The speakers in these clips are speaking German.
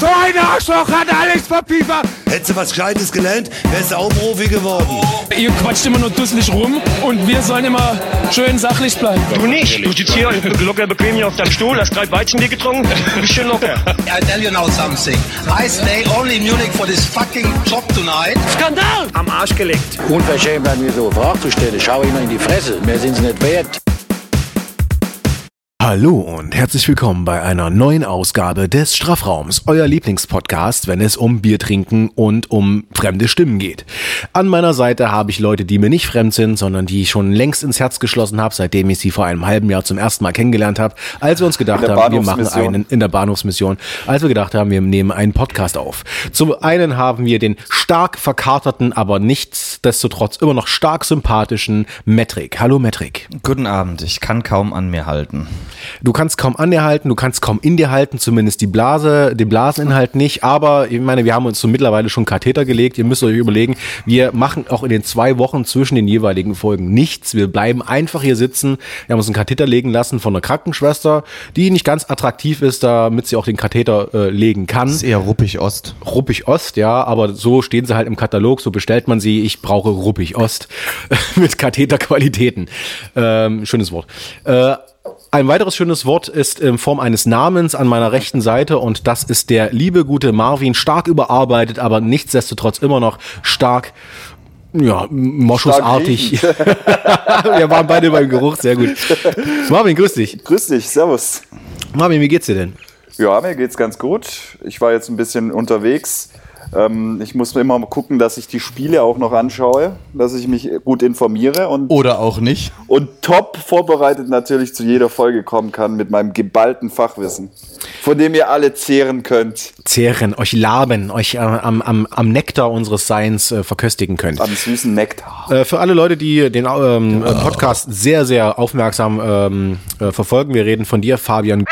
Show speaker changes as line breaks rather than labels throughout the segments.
So ein Arschloch hat Alex verpiefert.
Hättest du was Gescheites gelernt, wärst du auch Profi geworden.
Ihr quatscht immer nur dusselig rum und wir sollen immer schön sachlich bleiben.
Du nicht. Du sitzt hier locker bequem hier auf deinem Stuhl, hast drei Weizenbier getrunken, bist schön locker.
I tell you now something. I stay only in Munich for this fucking job tonight.
Skandal!
Am Arsch gelegt.
Unverschämt an mir so Fragen zu stellen. Schau immer in die Fresse. Mehr sind sie nicht wert.
Hallo und herzlich willkommen bei einer neuen Ausgabe des Strafraums, euer Lieblingspodcast, wenn es um Bier trinken und um fremde Stimmen geht. An meiner Seite habe ich Leute, die mir nicht fremd sind, sondern die ich schon längst ins Herz geschlossen habe, seitdem ich sie vor einem halben Jahr zum ersten Mal kennengelernt habe, als wir uns gedacht haben, wir machen einen in der Bahnhofsmission, als wir gedacht haben, wir nehmen einen Podcast auf. Zum einen haben wir den stark verkaterten, aber nichtsdestotrotz immer noch stark sympathischen Metric. Hallo Metric.
Guten Abend, ich kann kaum an mir halten.
Du kannst kaum an dir halten, du kannst kaum in dir halten, zumindest die Blase, den Blaseninhalt nicht. Aber ich meine, wir haben uns so mittlerweile schon Katheter gelegt. Ihr müsst euch überlegen, wir machen auch in den zwei Wochen zwischen den jeweiligen Folgen nichts. Wir bleiben einfach hier sitzen. Wir haben uns einen Katheter legen lassen von einer Krankenschwester, die nicht ganz attraktiv ist, damit sie auch den Katheter äh, legen kann.
Das ist eher ruppig Ost.
Ruppig Ost, ja, aber so stehen sie halt im Katalog, so bestellt man sie. Ich brauche Ruppig Ost mit Katheterqualitäten. Ähm, schönes Wort. Äh, ein weiteres schönes Wort ist in Form eines Namens an meiner rechten Seite und das ist der liebe gute Marvin, stark überarbeitet, aber nichtsdestotrotz immer noch stark, ja, moschusartig. Wir waren beide beim Geruch, sehr gut. Marvin, grüß dich.
Grüß dich, servus.
Marvin, wie geht's dir denn?
Ja, mir geht's ganz gut. Ich war jetzt ein bisschen unterwegs. Ähm, ich muss immer mal gucken, dass ich die Spiele auch noch anschaue, dass ich mich gut informiere und,
Oder auch nicht.
und top vorbereitet natürlich zu jeder Folge kommen kann mit meinem geballten Fachwissen, von dem ihr alle zehren könnt.
Zehren, euch laben, euch äh, am, am, am Nektar unseres Seins äh, verköstigen könnt.
Am süßen Nektar.
Äh, Für alle Leute, die den ähm, äh, Podcast sehr, sehr aufmerksam ähm, äh, verfolgen, wir reden von dir, Fabian,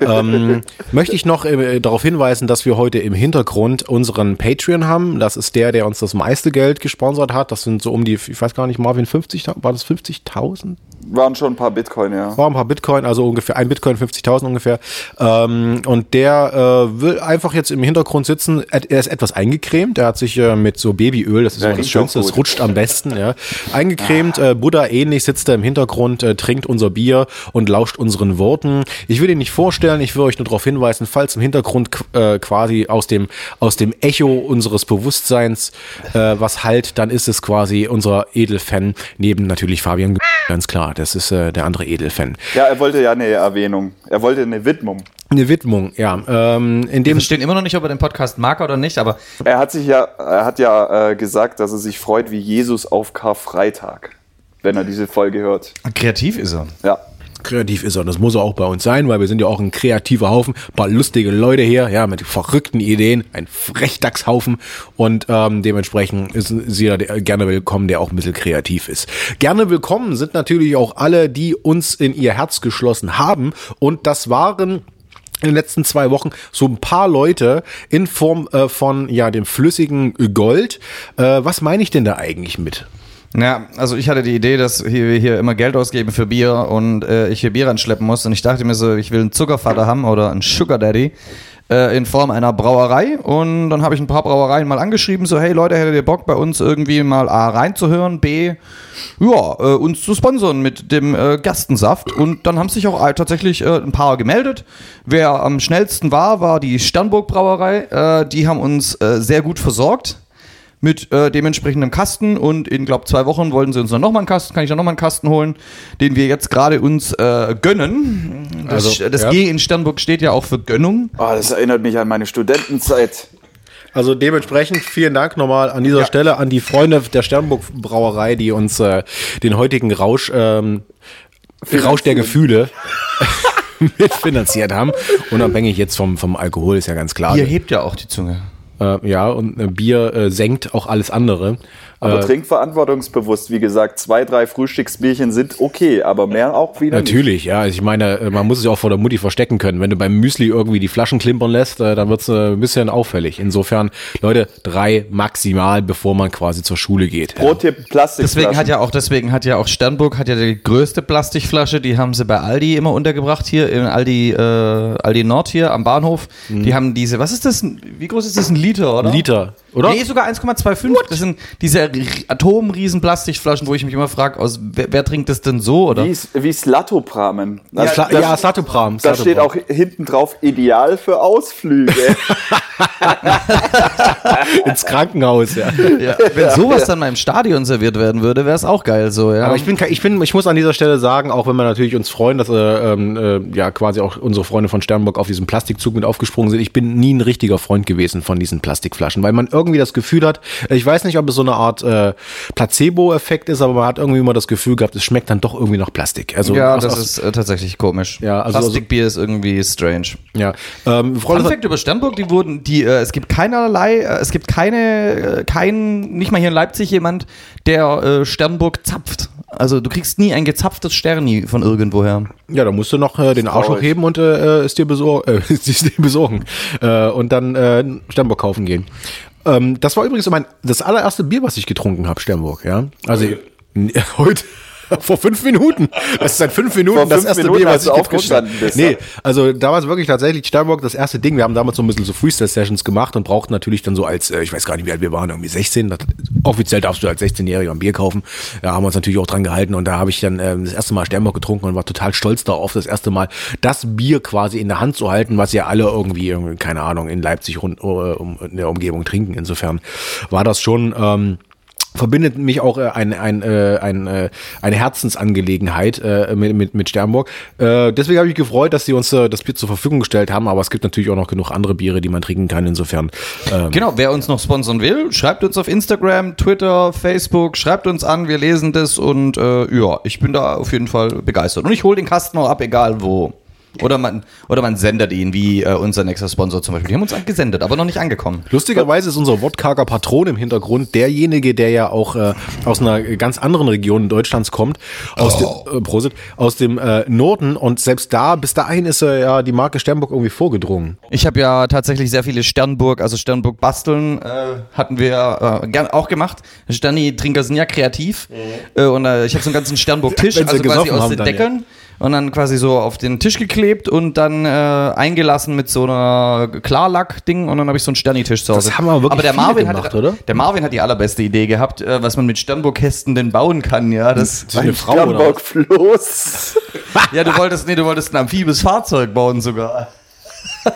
ähm, möchte ich noch äh, darauf hinweisen, dass wir heute im Hintergrund unseren Patreon haben. Das ist der, der uns das meiste Geld gesponsert hat. Das sind so um die, ich weiß gar nicht, Marvin, 50, war das 50.000?
Waren schon ein paar Bitcoin, ja.
War ein paar Bitcoin, also ungefähr ein Bitcoin 50.000 ungefähr. Ähm, und der äh, will einfach jetzt im Hintergrund sitzen. Er ist etwas eingecremt. Er hat sich äh, mit so Babyöl, das ist
Ja,
immer das Schönste, das rutscht am besten, ja. Eingecremt, äh, Buddha ähnlich sitzt er im Hintergrund, äh, trinkt unser Bier und lauscht unseren Worten. Ich will ihn nicht vorstellen, ich will euch nur darauf hinweisen, falls im Hintergrund äh, quasi aus dem, aus dem Echo unseres Bewusstseins äh, was halt, dann ist es quasi unser Edelfan, neben natürlich Fabian, ganz klar, das ist äh, der andere Edelfan.
Ja, er wollte ja eine Erwähnung. Er wollte eine Widmung.
Eine Widmung, ja. Ähm, in
Wir
dem
verstehen immer noch nicht, ob er den Podcast mag oder nicht, aber
Er hat sich ja, er hat ja äh, gesagt, dass er sich freut wie Jesus auf Karfreitag, wenn er diese Folge hört.
kreativ ist er.
Ja.
Kreativ ist er. Das muss er auch bei uns sein, weil wir sind ja auch ein kreativer Haufen, ein paar lustige Leute hier, ja, mit verrückten Ideen, ein Frechdachshaufen und ähm, dementsprechend ist sie ja der- gerne willkommen, der auch ein bisschen kreativ ist. Gerne willkommen sind natürlich auch alle, die uns in ihr Herz geschlossen haben und das waren in den letzten zwei Wochen so ein paar Leute in Form äh, von ja dem flüssigen Gold. Äh, was meine ich denn da eigentlich mit?
Ja, also ich hatte die Idee, dass wir hier immer Geld ausgeben für Bier und äh, ich hier Bier anschleppen muss. Und ich dachte mir so, ich will einen Zuckervater haben oder einen Sugar Daddy äh, in Form einer Brauerei. Und dann habe ich ein paar Brauereien mal angeschrieben, so hey Leute, hättet ihr Bock bei uns irgendwie mal A reinzuhören, B ja, äh, uns zu sponsern mit dem äh, Gerstensaft und dann haben sich auch äh, tatsächlich äh, ein paar gemeldet. Wer am schnellsten war, war die Sternburg Brauerei, die haben uns sehr gut versorgt mit äh, dementsprechendem Kasten und in, glaube zwei Wochen wollten sie uns dann nochmal einen Kasten, kann ich dann nochmal einen Kasten holen, den wir jetzt gerade uns äh, gönnen. Das,
Also,
das
ja.
G in Sternburg steht ja auch für Gönnung.
Oh, das erinnert mich an meine Studentenzeit.
Also dementsprechend vielen Dank nochmal an dieser Stelle an die Freunde der Sternburg Brauerei, die uns äh, den heutigen Rausch, ähm, Rausch der Gefühle mitfinanziert haben. Unabhängig jetzt vom, vom Alkohol ist ja ganz klar.
Ihr hebt ja auch die Zunge.
Äh, ja, und äh, Bier äh, senkt auch alles andere.
Aber
Äh,
trink verantwortungsbewusst. Wie gesagt, zwei, drei Frühstücksbierchen sind okay, aber mehr auch wieder nicht.
Natürlich, ja. Also Ich meine, äh, man muss es ja auch vor der Mutti verstecken können. Wenn du beim Müsli irgendwie die Flaschen klimpern lässt, äh, dann wird's äh, ein bisschen auffällig. Insofern, Leute, drei maximal, bevor man quasi zur Schule geht. Ja.
Pro-Tipp Plastik.
Deswegen hat ja auch, deswegen hat ja auch Sternburg hat ja die größte Plastikflasche, die haben sie bei Aldi immer untergebracht hier, in Aldi, äh, Aldi Nord hier am Bahnhof. Die haben diese, was ist das? Wie groß ist das? Ein Liter, oder?
Liter, oder?
Nee, sogar 1,25. Das sind diese r- atomriesen Plastikflaschen, wo ich mich immer frage, aus wer, wer trinkt das denn so, oder?
Wie, wie Slatopramen.
Ja,
Das-
Sla-
das-
ja, Satopram.
Da steht auch hinten drauf, ideal für Ausflüge.
ins Krankenhaus, ja.
Ja, wenn sowas dann mal im Stadion serviert werden würde, wäre es auch geil so, ja.
Aber ich bin, ich bin, ich muss an dieser Stelle sagen, auch wenn wir natürlich uns freuen, dass äh, ähm, äh, ja quasi auch unsere Freunde von Sternburg auf diesen Plastikzug mit aufgesprungen sind, ich bin nie ein richtiger Freund gewesen von diesen Plastikflaschen, weil man irgendwie das Gefühl hat, ich weiß nicht, ob es so eine Art äh, Placebo-Effekt ist, aber man hat irgendwie immer das Gefühl gehabt, es schmeckt dann doch irgendwie nach Plastik. Also
ja, das
aus-
ist äh, tatsächlich komisch.
Ja, also-
Plastikbier ist irgendwie strange.
ja. Ähm,
Fun Fact über Sternburg, die wurden, die, äh, es gibt keinerlei, äh, es gibt keine, äh, kein, nicht mal hier in Leipzig jemand, der äh, Sternburg zapft. Also du kriegst nie ein gezapftes Sterni von irgendwoher.
Ja, da musst du noch äh, den Arsch hochheben und äh, es dir, besor äh, es dir besorgen. Äh, und dann äh, Sternburg kaufen gehen. Ähm, das war übrigens mein, das allererste Bier, was ich getrunken habe, Sternburg, ja. Also n- heute. Vor fünf Minuten. Das ist seit fünf Minuten
Vor
das
fünf
erste
Minuten,
Bier, was
du
ich
aufgestanden bist,
Nee,
ja.
also damals wirklich tatsächlich Sternburg das erste Ding. Wir haben damals so ein bisschen so Freestyle-Sessions gemacht und brauchten natürlich dann so als, äh, ich weiß gar nicht, wie alt wir waren, irgendwie 16. Das, offiziell darfst du als 16-Jähriger ein Bier kaufen. Da haben wir uns natürlich auch dran gehalten und da habe ich dann ähm, das erste Mal Sternburg getrunken und war total stolz darauf, das erste Mal das Bier quasi in der Hand zu halten, was ja alle irgendwie, irgendwie, keine Ahnung, in Leipzig rund, äh, um, in der Umgebung trinken. Insofern war das schon... Ähm, verbindet mich auch äh, ein, ein, äh, ein, äh, eine Herzensangelegenheit mit, mit, mit Sternburg. Deswegen habe ich mich gefreut, dass sie uns das Bier zur Verfügung gestellt haben, aber es gibt natürlich auch noch genug andere Biere, die man trinken kann. Insofern ähm,
Genau, wer uns noch sponsern will, schreibt uns auf Instagram, Twitter, Facebook, schreibt uns an, wir lesen das und äh, ja, ich bin da auf jeden Fall begeistert. Und ich hole den Kasten auch ab, egal wo. Oder man, oder man sendet ihn, wie äh, unser nächster Sponsor zum Beispiel. Die haben uns gesendet, aber noch nicht angekommen.
Lustigerweise ist unser wortkarger Patron im Hintergrund derjenige, der ja auch äh, aus einer ganz anderen Region Deutschlands kommt, aus dem, äh, Prosit, aus dem äh, Norden und selbst da, bis dahin ist äh, ja die Marke Sternburg irgendwie vorgedrungen.
Ich habe ja tatsächlich sehr viele Sternburg, also Sternburg basteln, äh, hatten wir äh, gern auch gemacht. Sterni-Trinker sind ja kreativ. Äh, und äh, ich habe so einen ganzen Sternburg-Tisch, also quasi aus den
dann, ja.
Und dann quasi so auf den Tisch geklebt und dann äh, eingelassen mit so einer Klarlack-Ding und dann habe ich so einen Sterni-Tisch zu Hause.
Das haben aber wirklich
aber der Marvin
gemacht,
hat,
oder?
Der Marvin hat die allerbeste Idee gehabt, äh, was man mit Sternburg-Kästen denn bauen kann, ja. Das,
ist eine Frau oder
Sternburg Floß.
ja, du wolltest, nee, du wolltest ein amphibes Fahrzeug bauen sogar.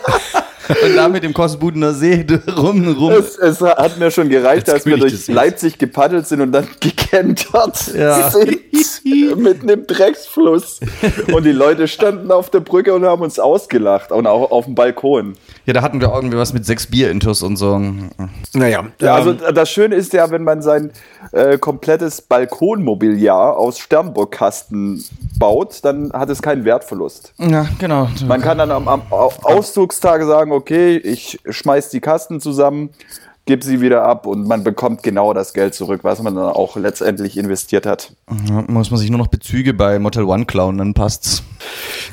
Und da mit dem Kossenbudener See rum, rum.
Es, es hat mir schon gereicht,
Als
als wir durch. Leipzig gepaddelt sind und dann gekentert
Ja.
sind mitten im Drecksfluss. Und die Leute standen auf der Brücke und haben uns ausgelacht und auch auf dem Balkon.
Ja, da hatten wir irgendwie was mit sechs Bier-Intus und so.
Naja,
Ja, also
ähm,
das Schöne ist ja, wenn man sein äh, komplettes Balkonmobiliar aus Sternburgkasten baut, dann hat es keinen Wertverlust.
Ja, genau.
Man kann dann am, am Au- Auszugstage sagen, okay, ich schmeiß die Kasten zusammen, gebe sie wieder ab und man bekommt genau das Geld zurück, was man dann auch letztendlich investiert hat.
Ja, muss man sich nur noch Bezüge bei Motel One klauen, dann passt's.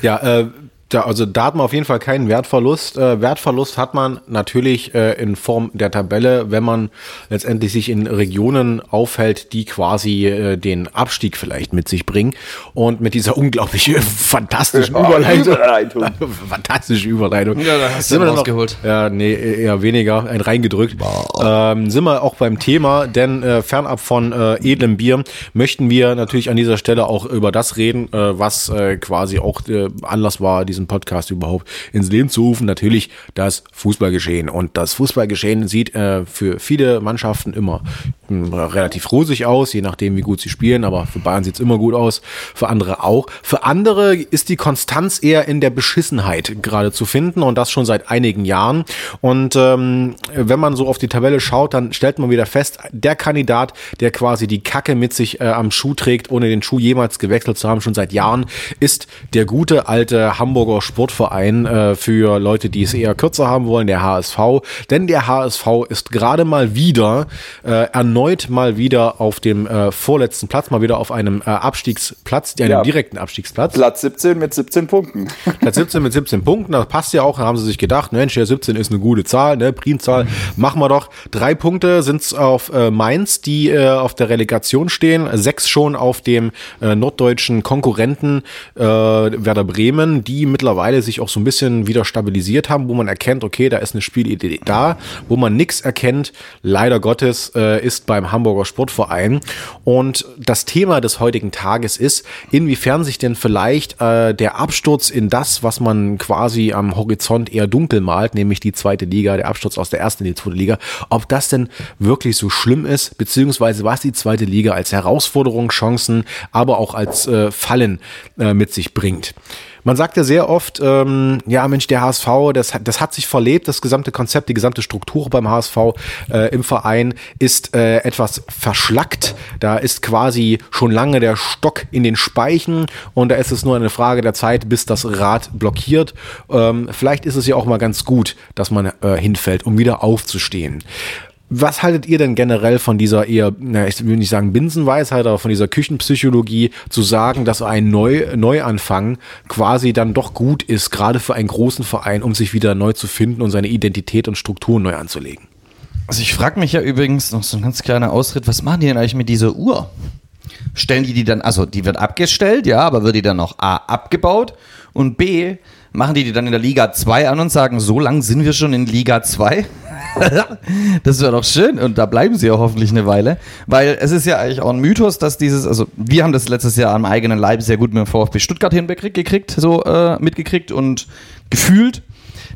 Ja, äh, da, also da hat man auf jeden Fall keinen Wertverlust. Äh, Wertverlust hat man natürlich äh, in Form der Tabelle, wenn man letztendlich sich in Regionen aufhält, die quasi äh, den Abstieg vielleicht mit sich bringen. Und mit dieser unglaublich fantastischen
Ja,
Überleitung.
Überleitung.
Fantastische Überleitung.
Ja, da hast du
Sind wir
ihn
dann noch-
rausgeholt.
Ja, nee, eher weniger, ein reingedrückt. Ähm, sind wir auch beim Thema, denn äh, fernab von äh, edlem Bier möchten wir natürlich an dieser Stelle auch über das reden, äh, was äh, quasi auch äh, Anlass war, diesen Podcast überhaupt ins Leben zu rufen. Natürlich das Fußballgeschehen. Und das Fußballgeschehen sieht äh, für viele Mannschaften immer mh, relativ rosig aus, je nachdem, wie gut sie spielen. Aber für Bayern sieht's immer gut aus, für andere auch. Für andere ist die Konstanz eher in der Beschissenheit gerade zu finden und das schon seit einigen Jahren. Und ähm, wenn man so auf die Tabelle schaut, dann stellt man wieder fest, der Kandidat, der quasi die Kacke mit sich äh, am Schuh trägt, ohne den Schuh jemals gewechselt zu haben, schon seit Jahren, ist der gute alte Hamburger Hamburger Sportverein äh, für Leute, die es eher kürzer haben wollen, der HSV. Denn der HSV ist gerade mal wieder, äh, erneut mal wieder auf dem äh, vorletzten Platz, mal wieder auf einem äh, Abstiegsplatz, einem
Ja.
direkten Abstiegsplatz.
Platz 17 mit 17 Punkten.
Platz 17 mit 17 Punkten, das passt ja auch. Da haben sie sich gedacht, Mensch, ja, 17 ist eine gute Zahl, ne, Primzahl, machen wir doch. Drei Punkte sind's auf äh, Mainz, die äh, auf der Relegation stehen, sechs schon auf dem äh, norddeutschen Konkurrenten äh, Werder Bremen, die mittlerweile sich auch so ein bisschen wieder stabilisiert haben, wo man erkennt, okay, da ist eine Spielidee da, wo man nix erkennt, leider Gottes, äh, ist beim Hamburger Sportverein. Und das Thema des heutigen Tages ist, inwiefern sich denn vielleicht äh, der Absturz in das, was man quasi am Horizont eher dunkel malt, nämlich die zweite Liga, der Absturz aus der ersten in die zweite Liga, ob das denn wirklich so schlimm ist, beziehungsweise was die zweite Liga als Herausforderung, Chancen, aber auch als äh, Fallen äh, mit sich bringt. Man sagt ja sehr oft, ähm, ja Mensch, der HSV, das, hat- das hat sich verlebt, das gesamte Konzept, die gesamte Struktur beim HSV äh, im Verein ist äh, etwas verschlackt. Da ist quasi schon lange der Stock in den Speichen und da ist es nur eine Frage der Zeit, bis das Rad blockiert. Ähm, vielleicht ist es ja auch mal ganz gut, dass man äh, hinfällt, um wieder aufzustehen. Was haltet ihr denn generell von dieser eher, na, ich will nicht sagen Binsenweisheit, aber von dieser Küchenpsychologie zu sagen, dass ein Neu Neuanfang quasi dann doch gut ist, gerade für einen großen Verein, um sich wieder neu zu finden und seine Identität und Strukturen neu anzulegen?
Also ich frage mich ja übrigens noch so ein ganz kleiner Ausritt, was machen die denn eigentlich mit dieser Uhr? Stellen die die dann, also die wird abgestellt, ja, aber wird die dann noch A abgebaut und B machen die die dann in der Liga 2 an und sagen, so lang sind wir schon in Liga 2? das wäre doch schön und da bleiben sie auch hoffentlich eine Weile, weil es ist ja eigentlich auch ein Mythos, dass dieses, also wir haben das letztes Jahr am eigenen Leib sehr gut mit dem VfB Stuttgart hinbekriegt, so äh, mitgekriegt und gefühlt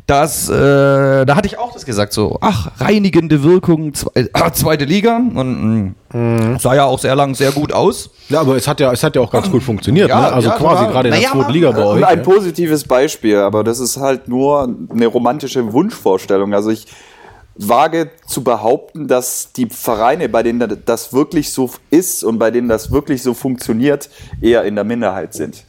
dass, äh, da hatte ich auch das gesagt, so, ach, reinigende Wirkung, zwe äh, zweite Liga und mh, sah ja auch sehr lang sehr gut aus.
Ja, aber es hat ja, es hat ja auch ganz gut funktioniert,
Ja,
ne? Also
ja,
quasi gerade in der
naja,
zweiten Liga bei euch.
ein
ja.
positives Beispiel, aber das ist halt nur eine romantische Wunschvorstellung. Also ich wage zu behaupten, dass die Vereine, bei denen das wirklich so ist und bei denen das wirklich so funktioniert, eher in der Minderheit sind.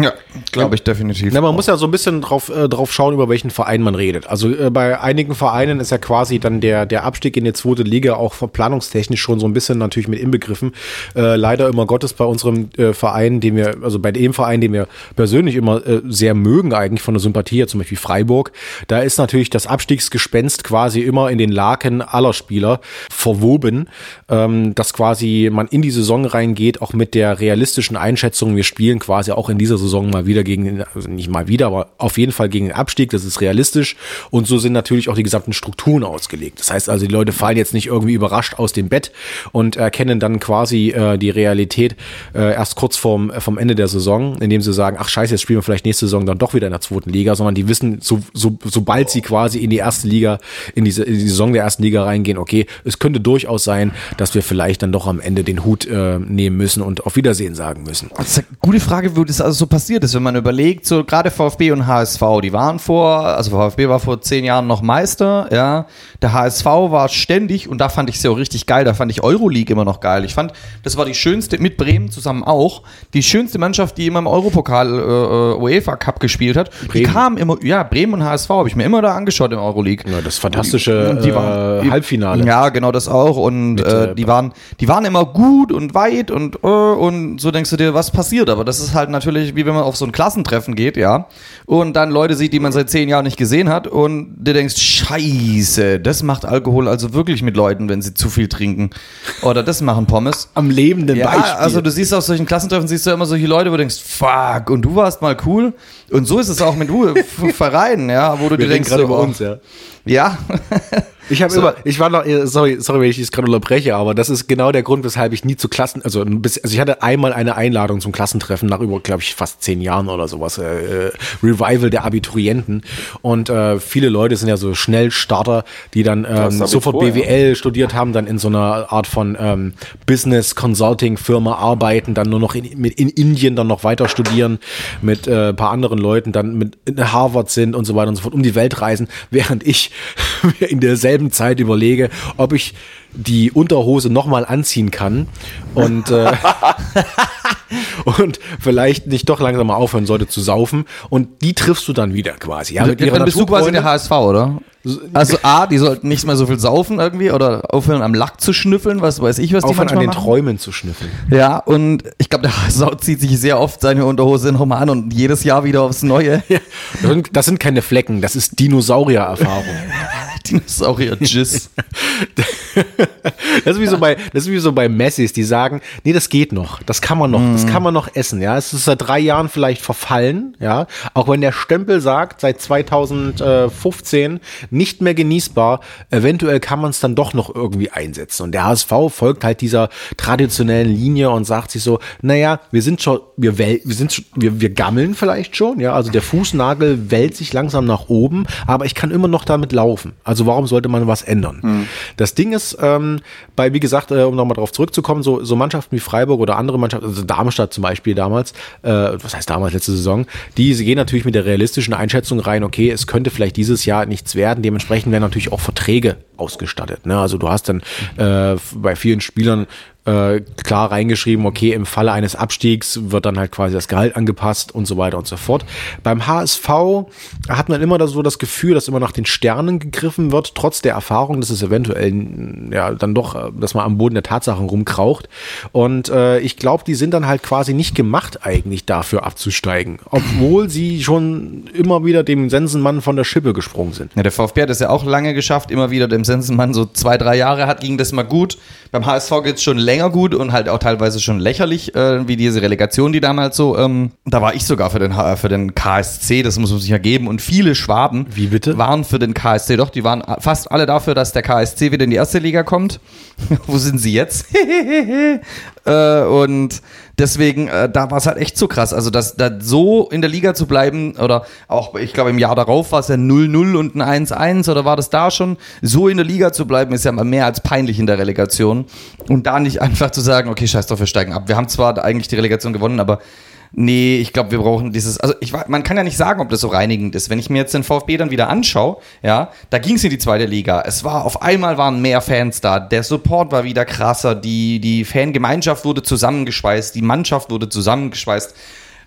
Ja, glaube ich definitiv.
Na, man muss ja so ein bisschen drauf, äh, drauf schauen, über welchen Verein man redet. Also äh, bei einigen Vereinen ist ja quasi dann der, der Abstieg in die zweite Liga auch planungstechnisch schon so ein bisschen natürlich mit inbegriffen. Äh, leider immer Gottes bei unserem äh, Verein, den wir, also bei dem Verein, den wir persönlich immer äh, sehr mögen, eigentlich von der Sympathie her, zum Beispiel Freiburg, da ist natürlich das Abstiegsgespenst quasi immer in den Laken aller Spieler verwoben, ähm, dass quasi man in die Saison reingeht, auch mit der realistischen Einschätzung, wir spielen quasi auch in dieser Saison mal wieder gegen also nicht mal wieder, aber auf jeden Fall gegen den Abstieg, das ist realistisch und so sind natürlich auch die gesamten Strukturen ausgelegt. Das heißt also, die Leute fallen jetzt nicht irgendwie überrascht aus dem Bett und erkennen dann quasi äh, die Realität äh, erst kurz vorm, äh, vom Ende der Saison, indem sie sagen, ach scheiße, jetzt spielen wir vielleicht nächste Saison dann doch wieder in der zweiten Liga, sondern die wissen, so, so, sobald sie quasi in die erste Liga, in diese in die Saison der ersten Liga reingehen, okay, es könnte durchaus sein, dass wir vielleicht dann doch am Ende den Hut äh, nehmen müssen und auf Wiedersehen sagen müssen.
Das ist eine gute Frage, wo das also so passiert ist, wenn man überlegt, so gerade VfB und HSV, die waren vor, also VfB war vor zehn Jahren noch Meister, ja. Der HSV war ständig, und da fand ich es ja auch richtig geil, da fand ich Euroleague immer noch geil. Ich fand, das war die schönste, mit Bremen zusammen auch, die schönste Mannschaft, die immer im Europokal äh, äh, UEFA Cup gespielt hat. Die
Bremen.
kam immer, ja, Bremen und HSV habe ich mir immer da angeschaut im Euroleague.
Ja, das fantastische
Die waren-
äh, Halbfinale.
Ja, genau das auch. Und äh,
äh,
die waren, die waren immer gut und weit und äh, und so denkst du dir, was passiert? Aber das ist halt natürlich, wie wenn man auf so ein Klassentreffen geht, ja, und dann Leute sieht, die man seit zehn Jahren nicht gesehen hat, und du denkst, Scheiße, das macht Alkohol also wirklich mit Leuten, wenn sie zu viel trinken. Oder das machen Pommes.
Am lebenden
Ja,
Beispiel.
also du siehst auf solchen Klassentreffen, siehst du immer solche Leute, wo du denkst, fuck, und du warst mal cool. Und so ist es auch mit Vereinen, ja, wo du
wir
dir denkst, so,
über
oh,
uns, ja.
Ja.
Ich habe immer, ich war noch, äh, sorry, sorry, wenn ich das gerade unterbreche, aber das ist genau der Grund, weshalb ich nie zu Klassen, also, bisschen- also ich hatte einmal eine Einladung zum Klassentreffen nach über, glaube ich, fast zehn Jahren oder sowas, äh, äh, Revival der Abiturienten und äh, viele Leute sind ja so Schnellstarter, die dann ähm, sofort
ja.
BWL studiert haben, dann in so einer Art von ähm, Business Consulting Firma arbeiten, dann nur noch in, mit, in Indien dann noch weiter studieren mit äh, ein paar anderen Leuten, dann mit in Harvard sind und so weiter und so fort, um die Welt reisen, während ich in derselben Zeit überlege, ob ich die Unterhose nochmal anziehen kann und äh, und vielleicht nicht doch langsam mal aufhören sollte zu saufen. Und die triffst du dann wieder quasi. Ja, mit ihrer
Dann bist du quasi der. HSV, oder? Also A, die sollten nicht mehr so viel saufen irgendwie oder aufhören am Lack zu schnüffeln, was weiß ich, was die
Aufhören an den
machen.
Träumen zu schnüffeln.
Ja, und ich glaube, der HSV zieht sich sehr oft seine Unterhose nochmal an und jedes Jahr wieder aufs Neue.
Sind, das sind keine Flecken, das ist Dinosaurier-Erfahrung.
Dinosaurier-Jizz.
Das ist wie so bei, das ist wie so bei Messis, die sagen, nee, das geht noch, das kann man noch, das kann man noch essen, ja. Es ist seit drei Jahren vielleicht verfallen, ja. Auch wenn der Stempel sagt, seit 2015 nicht mehr genießbar, eventuell kann man es dann doch noch irgendwie einsetzen. Und der HSV folgt halt dieser traditionellen Linie und sagt sich so, naja, wir sind schon, wir, wel, wir sind, schon- wir, wir gammeln vielleicht schon, ja. Also der Fußnagel wellt sich langsam nach oben, aber ich kann immer noch damit laufen. Also warum sollte man was ändern? Das Ding ist, ähm, bei, wie gesagt, äh, um nochmal drauf zurückzukommen, so, so Mannschaften wie Freiburg oder andere Mannschaften, also Darmstadt zum Beispiel damals, äh, was heißt damals, letzte Saison, die gehen natürlich mit der realistischen Einschätzung rein, okay, es könnte vielleicht dieses Jahr nichts werden, dementsprechend werden natürlich auch Verträge ausgestattet. Ne? Also du hast dann äh, bei vielen Spielern äh, klar reingeschrieben, okay, im Falle eines Abstiegs wird dann halt quasi das Gehalt angepasst und so weiter und so fort. Beim HSV hat man immer so das Gefühl, dass immer nach den Sternen gegriffen wird, trotz der Erfahrung, dass es eventuell ja dann doch, äh, dass man am Boden der Tatsachen rumkraucht. Und äh, ich glaube, die sind dann halt quasi nicht gemacht eigentlich dafür abzusteigen, obwohl sie schon immer wieder dem Sensenmann von der Schippe gesprungen sind.
Ja, der VfB hat es ja auch lange geschafft, immer wieder dem Sensenmann so zwei, drei Jahre hat, ging das mal gut. Beim HSV geht es schon länger gut und halt auch teilweise schon lächerlich, äh, wie diese Relegation, die damals so, ähm, da war ich sogar für den, H- für den KSC, das muss man sich ja geben. Und viele Schwaben
Wie bitte?
waren für den KSC, doch, die waren fast alle dafür, dass der KSC wieder in die erste Liga kommt. Wo sind sie jetzt? äh, und deswegen, äh, da war es halt echt so krass. Also, dass da so in der Liga zu bleiben, oder auch, ich glaube, im Jahr darauf war es ja 0-0 und ein 1-1, oder war das da schon? So in der Liga zu bleiben, ist ja mal mehr als peinlich in der Relegation. Und da nicht einfach zu sagen, okay, scheiß drauf, wir steigen ab. Wir haben zwar eigentlich die Relegation gewonnen, aber Nee, ich glaube, wir brauchen dieses, also ich, man kann ja nicht sagen, ob das so reinigend ist. Wenn ich mir jetzt den VfB dann wieder anschaue, ja, da ging es in die zweite Liga. Es war, auf einmal waren mehr Fans da. Der Support war wieder krasser. Die, die Fangemeinschaft wurde zusammengeschweißt. Die Mannschaft wurde zusammengeschweißt.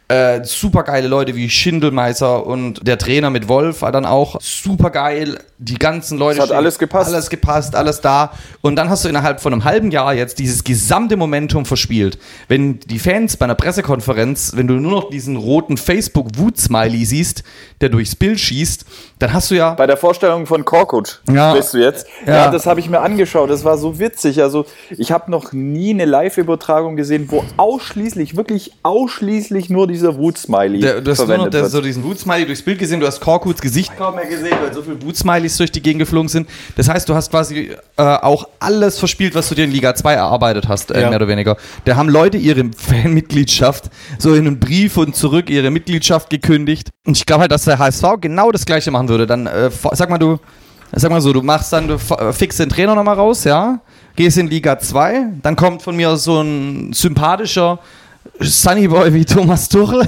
Äh, super geile Leute wie Schindelmeister und der Trainer mit Wolf war dann auch super geil. Die ganzen Leute.
Es hat
stehen-
alles gepasst.
Alles gepasst, alles da. Und dann hast du innerhalb von einem halben Jahr jetzt dieses gesamte Momentum verspielt. Wenn die Fans bei einer Pressekonferenz, wenn du nur noch diesen roten Facebook-Wut-Smiley siehst, der durchs Bild schießt, dann hast du ja.
Bei der Vorstellung von Korkut
Ja.
bist du jetzt.
Ja.
Ja, das habe ich mir angeschaut. Das war so witzig. Also ich habe noch nie eine Live-Übertragung gesehen, wo ausschließlich, wirklich ausschließlich nur dieser Wut-Smiley
du hast nur noch der, so diesen Wut-Smiley durchs Bild gesehen, du hast Korkuts Gesicht kaum mehr gesehen, weil so viele Wut-Smileys durch die Gegend geflogen sind. Das heißt, du hast quasi äh, auch alles verspielt, was du dir in Liga 2 erarbeitet hast, äh,
Ja.
mehr oder weniger. Da haben Leute ihre Fanmitgliedschaft so in einen Brief und zurück ihre Mitgliedschaft gekündigt. Und ich glaube halt, dass der HSV genau das gleiche machen würde. Dann, äh, sag mal, du, sag mal so, du machst dann, du f- fixst den Trainer nochmal raus, ja, gehst in Liga 2, dann kommt von mir so ein sympathischer Sunnyboy wie Thomas Tuchel.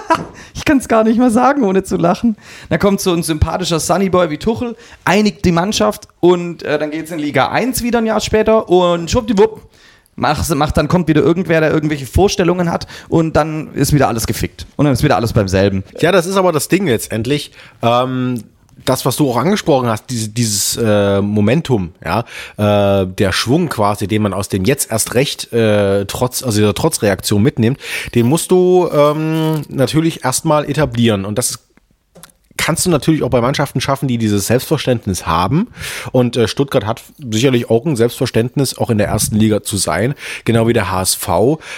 ich kann es gar nicht mehr sagen, ohne zu lachen. Dann kommt so ein sympathischer Sunnyboy wie Tuchel, einigt die Mannschaft und äh, dann geht es in Liga 1 wieder ein Jahr später und schwuppdiwupp, macht, macht, dann kommt wieder irgendwer, der irgendwelche Vorstellungen hat und dann ist wieder alles gefickt. Und dann ist wieder alles beim selben.
Ja, das ist aber das Ding letztendlich. Ähm, das, was du auch angesprochen hast, diese, dieses äh, Momentum, ja, äh, der Schwung quasi, den man aus dem jetzt erst recht äh, trotz, also dieser Trotzreaktion mitnimmt, den musst du ähm, natürlich erstmal etablieren. Und das kannst du natürlich auch bei Mannschaften schaffen, die dieses Selbstverständnis haben. Und äh, Stuttgart hat sicherlich auch ein Selbstverständnis, auch in der ersten Liga zu sein, genau wie der HSV.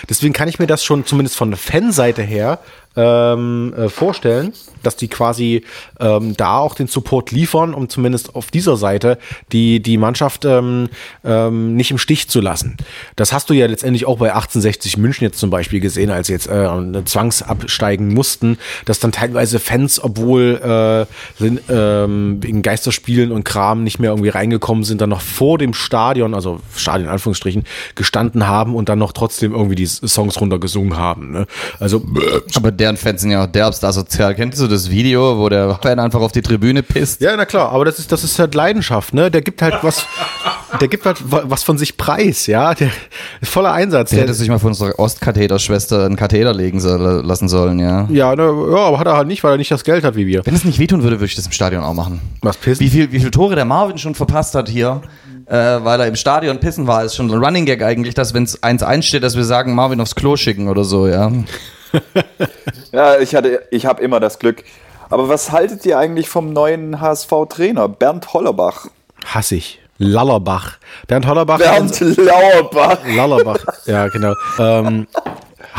Deswegen kann ich mir das schon zumindest von der Fanseite her ähm, äh, vorstellen, dass die quasi ähm, da auch den Support liefern, um zumindest auf dieser Seite die, die Mannschaft ähm, ähm, nicht im Stich zu lassen. Das hast du ja letztendlich auch bei 1860 München jetzt zum Beispiel gesehen, als sie jetzt äh, zwangsabsteigen mussten, dass dann teilweise Fans, obwohl äh, sind, ähm, wegen Geisterspielen und Kram nicht mehr irgendwie reingekommen sind, dann noch vor dem Stadion, also Stadion in Anführungsstrichen, gestanden haben und dann noch trotzdem irgendwie die Songs runtergesungen haben. Ne? Also
Aber deren Fans sind ja auch derbst asozial. Kennst du das Video, wo der Fan einfach auf die Tribüne pisst?
Ja, na klar, aber das ist, das ist halt Leidenschaft, ne? Der gibt halt was. der gibt halt was von sich preis, ja. Der ist voller Einsatz.
Der
Der,
hätte sich mal von unserer Ostkatheterschwester einen Katheter legen soll, lassen sollen, ja.
ja, ne, ja, aber hat er halt nicht, weil er nicht das Geld hat wie wir.
Wenn es nicht wehtun würde, würde ich das im Stadion auch machen.
Was pissen?
Wie viel, wie viel Tore der Marvin schon verpasst hat hier, äh, weil er im Stadion pissen war, ist schon ein Running Gag eigentlich, dass wenn es 1-1 steht, dass wir sagen, Marvin aufs Klo schicken oder so, ja.
Ja, ich hatte, ich habe immer das Glück. Aber was haltet ihr eigentlich vom neuen HSV-Trainer Bernd Hollerbach?
Hass ich. Lallerbach. Bernd Hollerbach.
Bernd Lauerbach.
Lallerbach. Ja, genau. Ähm,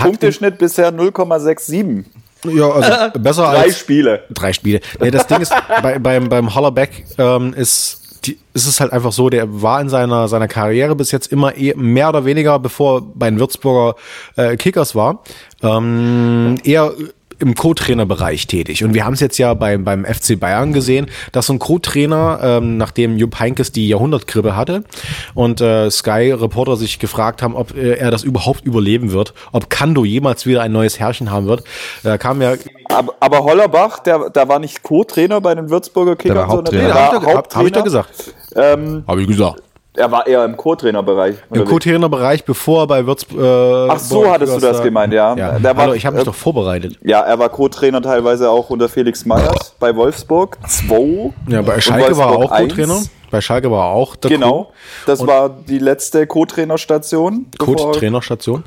Punkteschnitt bisher 0,67.
ja, also besser
Drei
als
Spiele.
drei Spiele. Nee, das Ding ist, bei, beim, beim Hollerback ähm, ist, die, ist es halt einfach so, der war in seiner, seiner Karriere bis jetzt immer eh, mehr oder weniger, bevor bei den Würzburger äh, Kickers war, ähm, eher im Co-Trainer-Bereich tätig. Und wir haben es jetzt ja beim, beim FC Bayern gesehen, dass so ein Co-Trainer, ähm, nachdem Jupp Heynckes die Jahrhundertgrippe hatte und äh, Sky-Reporter sich gefragt haben, ob äh, er das überhaupt überleben wird, ob Kando jemals wieder ein neues Herrchen haben wird, da kam ja
Aber, aber Hollerbach, der, der war nicht Co-Trainer bei den Würzburger Kickern,
Haupttrainer.
sondern der
hab
war
ich doch- hab- hab ich doch gesagt.
Ähm,
Habe ich gesagt.
Er war eher im Co-Trainerbereich.
Im? Co-Trainer-Bereich, bevor er bei Würzburg. Äh,
Ach so, hattest du das gemeint, ja.
ja.
War-
Hallo, ich habe mich
äh,
doch vorbereitet.
Ja, er war Co-Trainer teilweise auch unter Felix Meyers bei Wolfsburg 2.
Ja, bei Schalke war er auch Co-Trainer.
1.
Bei Schalke war er auch der
Genau, das
Und-
war die letzte Co-Trainerstation.
Co- Co-Trainerstation.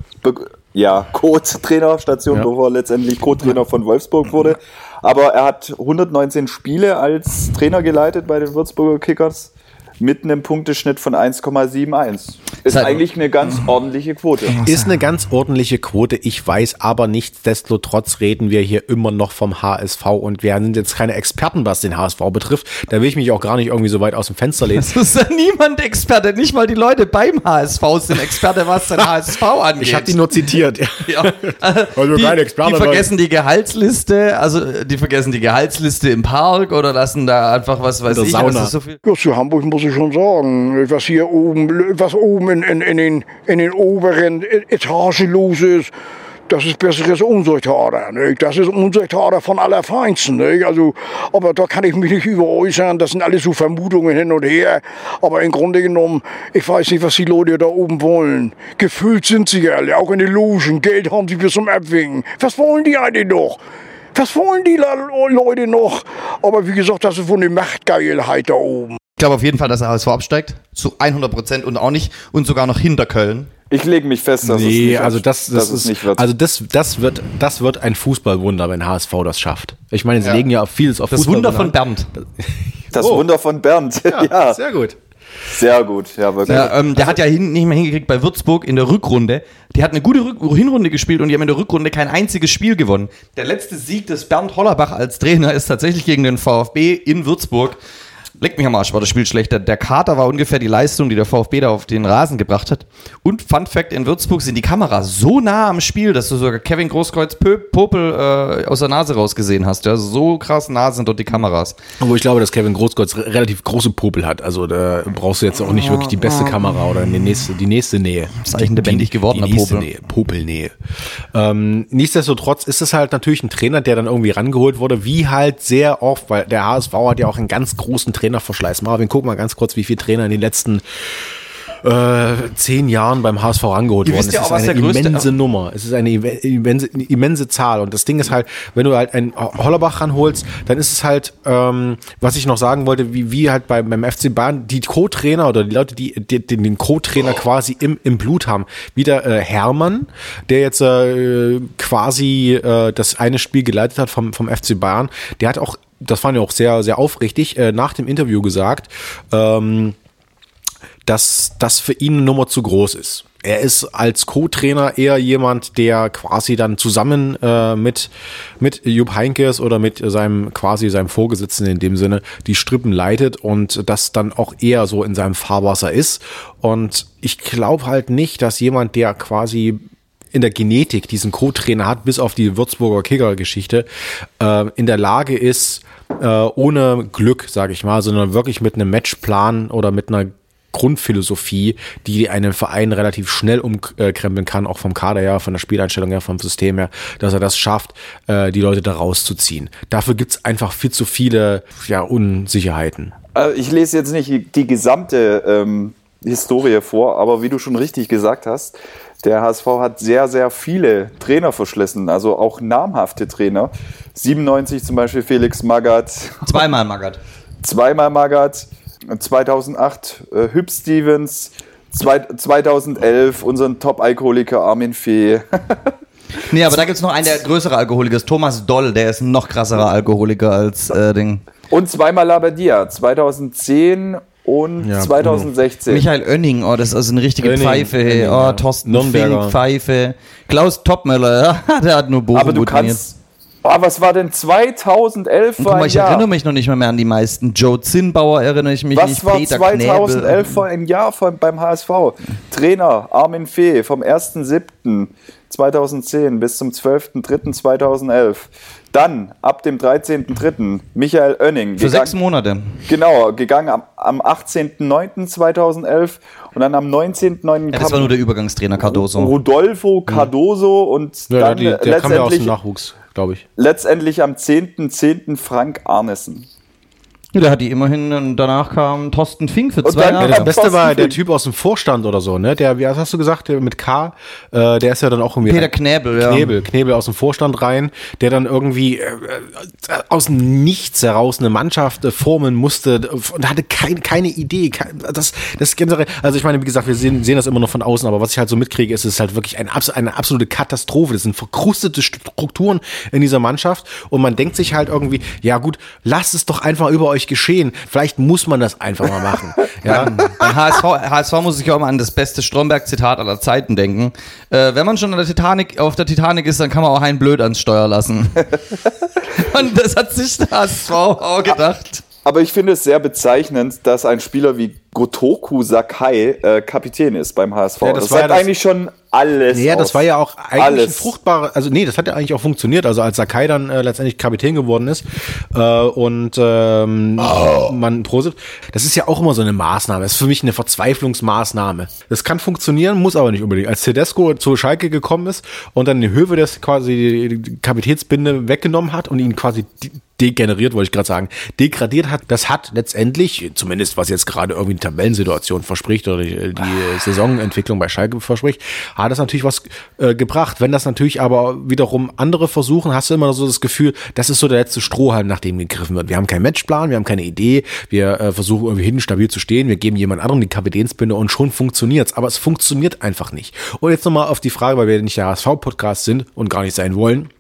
Ja, Co-Trainerstation,
Ja.
bevor er letztendlich Co-Trainer von Wolfsburg wurde. Aber er hat 119 Spiele als Trainer geleitet bei den Würzburger Kickers mit einem Punkteschnitt von 1,71. Ist
Seit-
eigentlich eine ganz ordentliche Quote.
Ist eine ganz ordentliche Quote. Ich weiß aber nichtsdestotrotz reden wir hier immer noch vom HSV und wir sind jetzt keine Experten, was den HSV betrifft. Da will ich mich auch gar nicht irgendwie so weit aus dem Fenster lehnen.
Das ist ja niemand Experte, nicht mal die Leute beim HSV sind Experte, was den HSV angeht.
Ich habe die nur zitiert.
Ja.
Also
die,
Experte,
die vergessen die Gehaltsliste, also äh, die vergessen die Gehaltsliste im Park oder lassen da einfach was weiß
der
ich.
Sauna.
das ist so viel.
Ja, zu Hamburg muss ich schon sagen, was hier oben, was oben in, in, in, den, in den oberen Etagen los ist, das ist besseres Unsorgtader. Nicht? Das ist Unsorgtader von allerfeinsten. Nicht? Also, aber da kann ich mich nicht über äußern. Das sind alles so Vermutungen hin und her. Aber im Grunde genommen, ich weiß nicht, was die Leute da oben wollen. Gefüllt sind sie alle, auch in den Logen. Geld haben sie bis zum Abwinken. Was wollen die eigentlich noch? Was wollen die Leute noch? Aber wie gesagt, das ist von der Machtgeilheit da oben.
Ich glaube auf jeden Fall, dass der HSV absteigt. Zu 100 Prozent und auch nicht. Und sogar noch hinter Köln.
Ich lege mich fest, dass es
Nee,
nicht
also das, das
dass es
ist,
nicht wird.
also das, das wird, das wird ein Fußballwunder, wenn HSV das schafft. Ich meine, sie
Ja.
legen ja vieles auf
Das Wunder von. Bernd.
das
oh.
Wunder von Bernd. Ja,
Sehr gut.
sehr gut. Ja, wirklich.
Ja, ähm, der hat ja hin, nicht mehr hingekriegt bei Würzburg in der Rückrunde. Die hat eine gute Rück Hinrunde gespielt und die haben in der Rückrunde kein einziges Spiel gewonnen. Der letzte Sieg des Bernd Hollerbach als Trainer ist tatsächlich gegen den VfB in Würzburg. Leck mich am Arsch, war das Spiel schlecht. Der, Kater war ungefähr die Leistung, die der VfB da auf den Rasen gebracht hat. Und Fun Fact, in Würzburg sind die Kameras so nah am Spiel, dass du sogar Kevin Großkreuz Popel äh, aus der Nase rausgesehen hast. Ja, so krass nah sind dort die Kameras.
Obwohl ich glaube, dass Kevin Großkreuz re- relativ große Popel hat. Also da brauchst du jetzt auch nicht wirklich die beste Kamera oder die nächste, die nächste Nähe.
ist eigentlich lebendig gewordener Popel.
Nähe, Popelnähe. Ähm, nichtsdestotrotz ist es halt natürlich ein Trainer, der dann irgendwie rangeholt wurde, wie halt sehr oft, weil der HSV hat ja auch einen ganz großen Trainerverschleiß. Marvin, guck mal ganz kurz, wie viele Trainer in den letzten äh, zehn Jahren beim HSV rangeholt worden. Es
ja
ist eine immense Nummer. Es ist eine imme- immense, immense Zahl. Und das Ding ist halt, wenn du halt einen Hollerbach ranholst, dann ist es halt, ähm, was ich noch sagen wollte, wie, wie halt beim, beim FC Bayern die Co-Trainer oder die Leute, die, die den, den Co-Trainer quasi im, im Blut haben. Wie der äh, Hermann, der jetzt äh, quasi äh, das eine Spiel geleitet hat vom, vom FC Bayern, der hat auch, das fand ich auch sehr, sehr aufrichtig, äh, nach dem Interview gesagt, ähm, dass das für ihn eine Nummer zu groß ist. Er ist als Co-Trainer eher jemand, der quasi dann zusammen äh, mit mit Jupp Heinkes oder mit seinem quasi seinem Vorgesetzten in dem Sinne die Strippen leitet und das dann auch eher so in seinem Fahrwasser ist. Und ich glaube halt nicht, dass jemand, der quasi in der Genetik diesen Co-Trainer hat, bis auf die Würzburger Kicker-Geschichte, äh, in der Lage ist, äh, ohne Glück, sage ich mal, sondern wirklich mit einem Matchplan oder mit einer Grundphilosophie, die einen Verein relativ schnell umkrempeln kann, auch vom Kader her, von der Spieleinstellung her, vom System her, dass er das schafft, äh, die Leute da rauszuziehen. Dafür gibt's einfach viel zu viele ja, Unsicherheiten.
Also ich lese jetzt nicht die gesamte ähm, Historie vor, aber wie du schon richtig gesagt hast, der HSV hat sehr, sehr viele Trainer verschlissen, also auch namhafte Trainer. 97 zum Beispiel Felix Magath,
Zweimal Magath.
zweimal Magath, 2008 äh, Hüb Stevens, zwei, 2011 unseren Top-Alkoholiker Armin Fee.
Nee, aber da gibt's noch einen, der größere Alkoholiker ist. Thomas Doll, der ist ein noch krasserer Alkoholiker als äh, Ding.
Und zweimal Labadia, 2010 und
Ja,
2016.
Michael Oenning, oh, das ist also eine richtige
Oenning,
Pfeife.
Oenning,
Oh,
ja.
Thorsten
Nürnberger.
Fink, Pfeife. Klaus Topmöller, der hat nur Bochum
Aber du kannst. Oh, was war denn 2011
Und guck mal, ich
Jahr?
erinnere mich noch nicht mal mehr an die meisten. Joe Zinnbauer erinnere ich mich
Was
nicht.
war
Peter
2011
Knäbel.
für ein Jahr von, beim HSV? Trainer Armin Fee vom 1.7.2010 bis zum 12.3.2011. Dann ab dem 13.3. Michael Oenning.
Für
gegangen-
sechs Monate.
Genau, gegangen am, am 18.09.2011 und dann am 19.09.
Ja, das war nur der Übergangstrainer Cardoso.
Rodolfo Cardoso und
Ja,
dann
die, der kam ja aus dem
letztendlich,
Nachwuchs, glaube ich.
letztendlich am 10.10. Frank Arnesen.
Ja, der hat die immerhin und danach kam Thorsten Fink für
Und
zwei
dann-
Ja,
Jahre.
das Beste war der. Typ aus dem Vorstand oder so, ne? Der, wie was hast du gesagt, der mit K, äh, der ist ja dann auch irgendwie.
Peter Knäbel, ja.
Knebel, Knebel aus dem Vorstand rein, der dann irgendwie äh, äh, aus dem Nichts heraus eine Mannschaft äh, formen musste äh, und hatte kein, keine Idee. Kein, das, das generell, also ich meine, wie gesagt, wir sehen, sehen das immer noch von außen, aber was ich halt so mitkriege, ist es ist halt wirklich ein, abs- eine absolute Katastrophe. Das sind verkrustete Strukturen in dieser Mannschaft und man denkt sich halt irgendwie, ja gut, lasst es doch einfach über euch geschehen. Vielleicht muss man das einfach mal machen. Ja,
HSV, HSV muss ich auch mal an das beste Stromberg-Zitat aller Zeiten denken. Äh, wenn man schon an der Titanic, auf der Titanic ist, dann kann man auch einen Blöd ans Steuer lassen. Und das hat sich der HSV auch gedacht.
Aber ich finde es sehr bezeichnend, dass ein Spieler wie Gotoku Sakai äh, Kapitän ist beim HSV.
Ja, das
das
war ja
sagt
das-
eigentlich schon alles.
Ja, das war ja auch eigentlich ein
alles.
fruchtbarer, also nee, das hat ja eigentlich auch funktioniert, also als Sakai dann äh, letztendlich Kapitän geworden ist äh, und ähm, man Prosit, das ist ja auch immer so eine Maßnahme, das ist für mich eine Verzweiflungsmaßnahme. Das kann funktionieren, muss aber nicht unbedingt. Als Tedesco zu Schalke gekommen ist und dann in Höhe das quasi die Kapitätsbinde weggenommen hat und ihn quasi degeneriert, wollte ich gerade sagen, degradiert hat, das hat letztendlich, zumindest was jetzt gerade irgendwie die Tabellensituation verspricht oder die, die Saisonentwicklung bei Schalke verspricht, hat das natürlich was äh, gebracht. Wenn das natürlich aber wiederum andere versuchen, hast du immer so das Gefühl, das ist so der letzte Strohhalm, nach dem gegriffen wird. Wir haben keinen Matchplan, wir haben keine Idee, wir äh, versuchen irgendwie hinten stabil zu stehen, wir geben jemand anderem die Kapitänsbinde und schon funktioniert's. Aber es funktioniert einfach nicht. Und jetzt nochmal auf die Frage, weil wir nicht der HSV-Podcast sind und gar nicht sein wollen.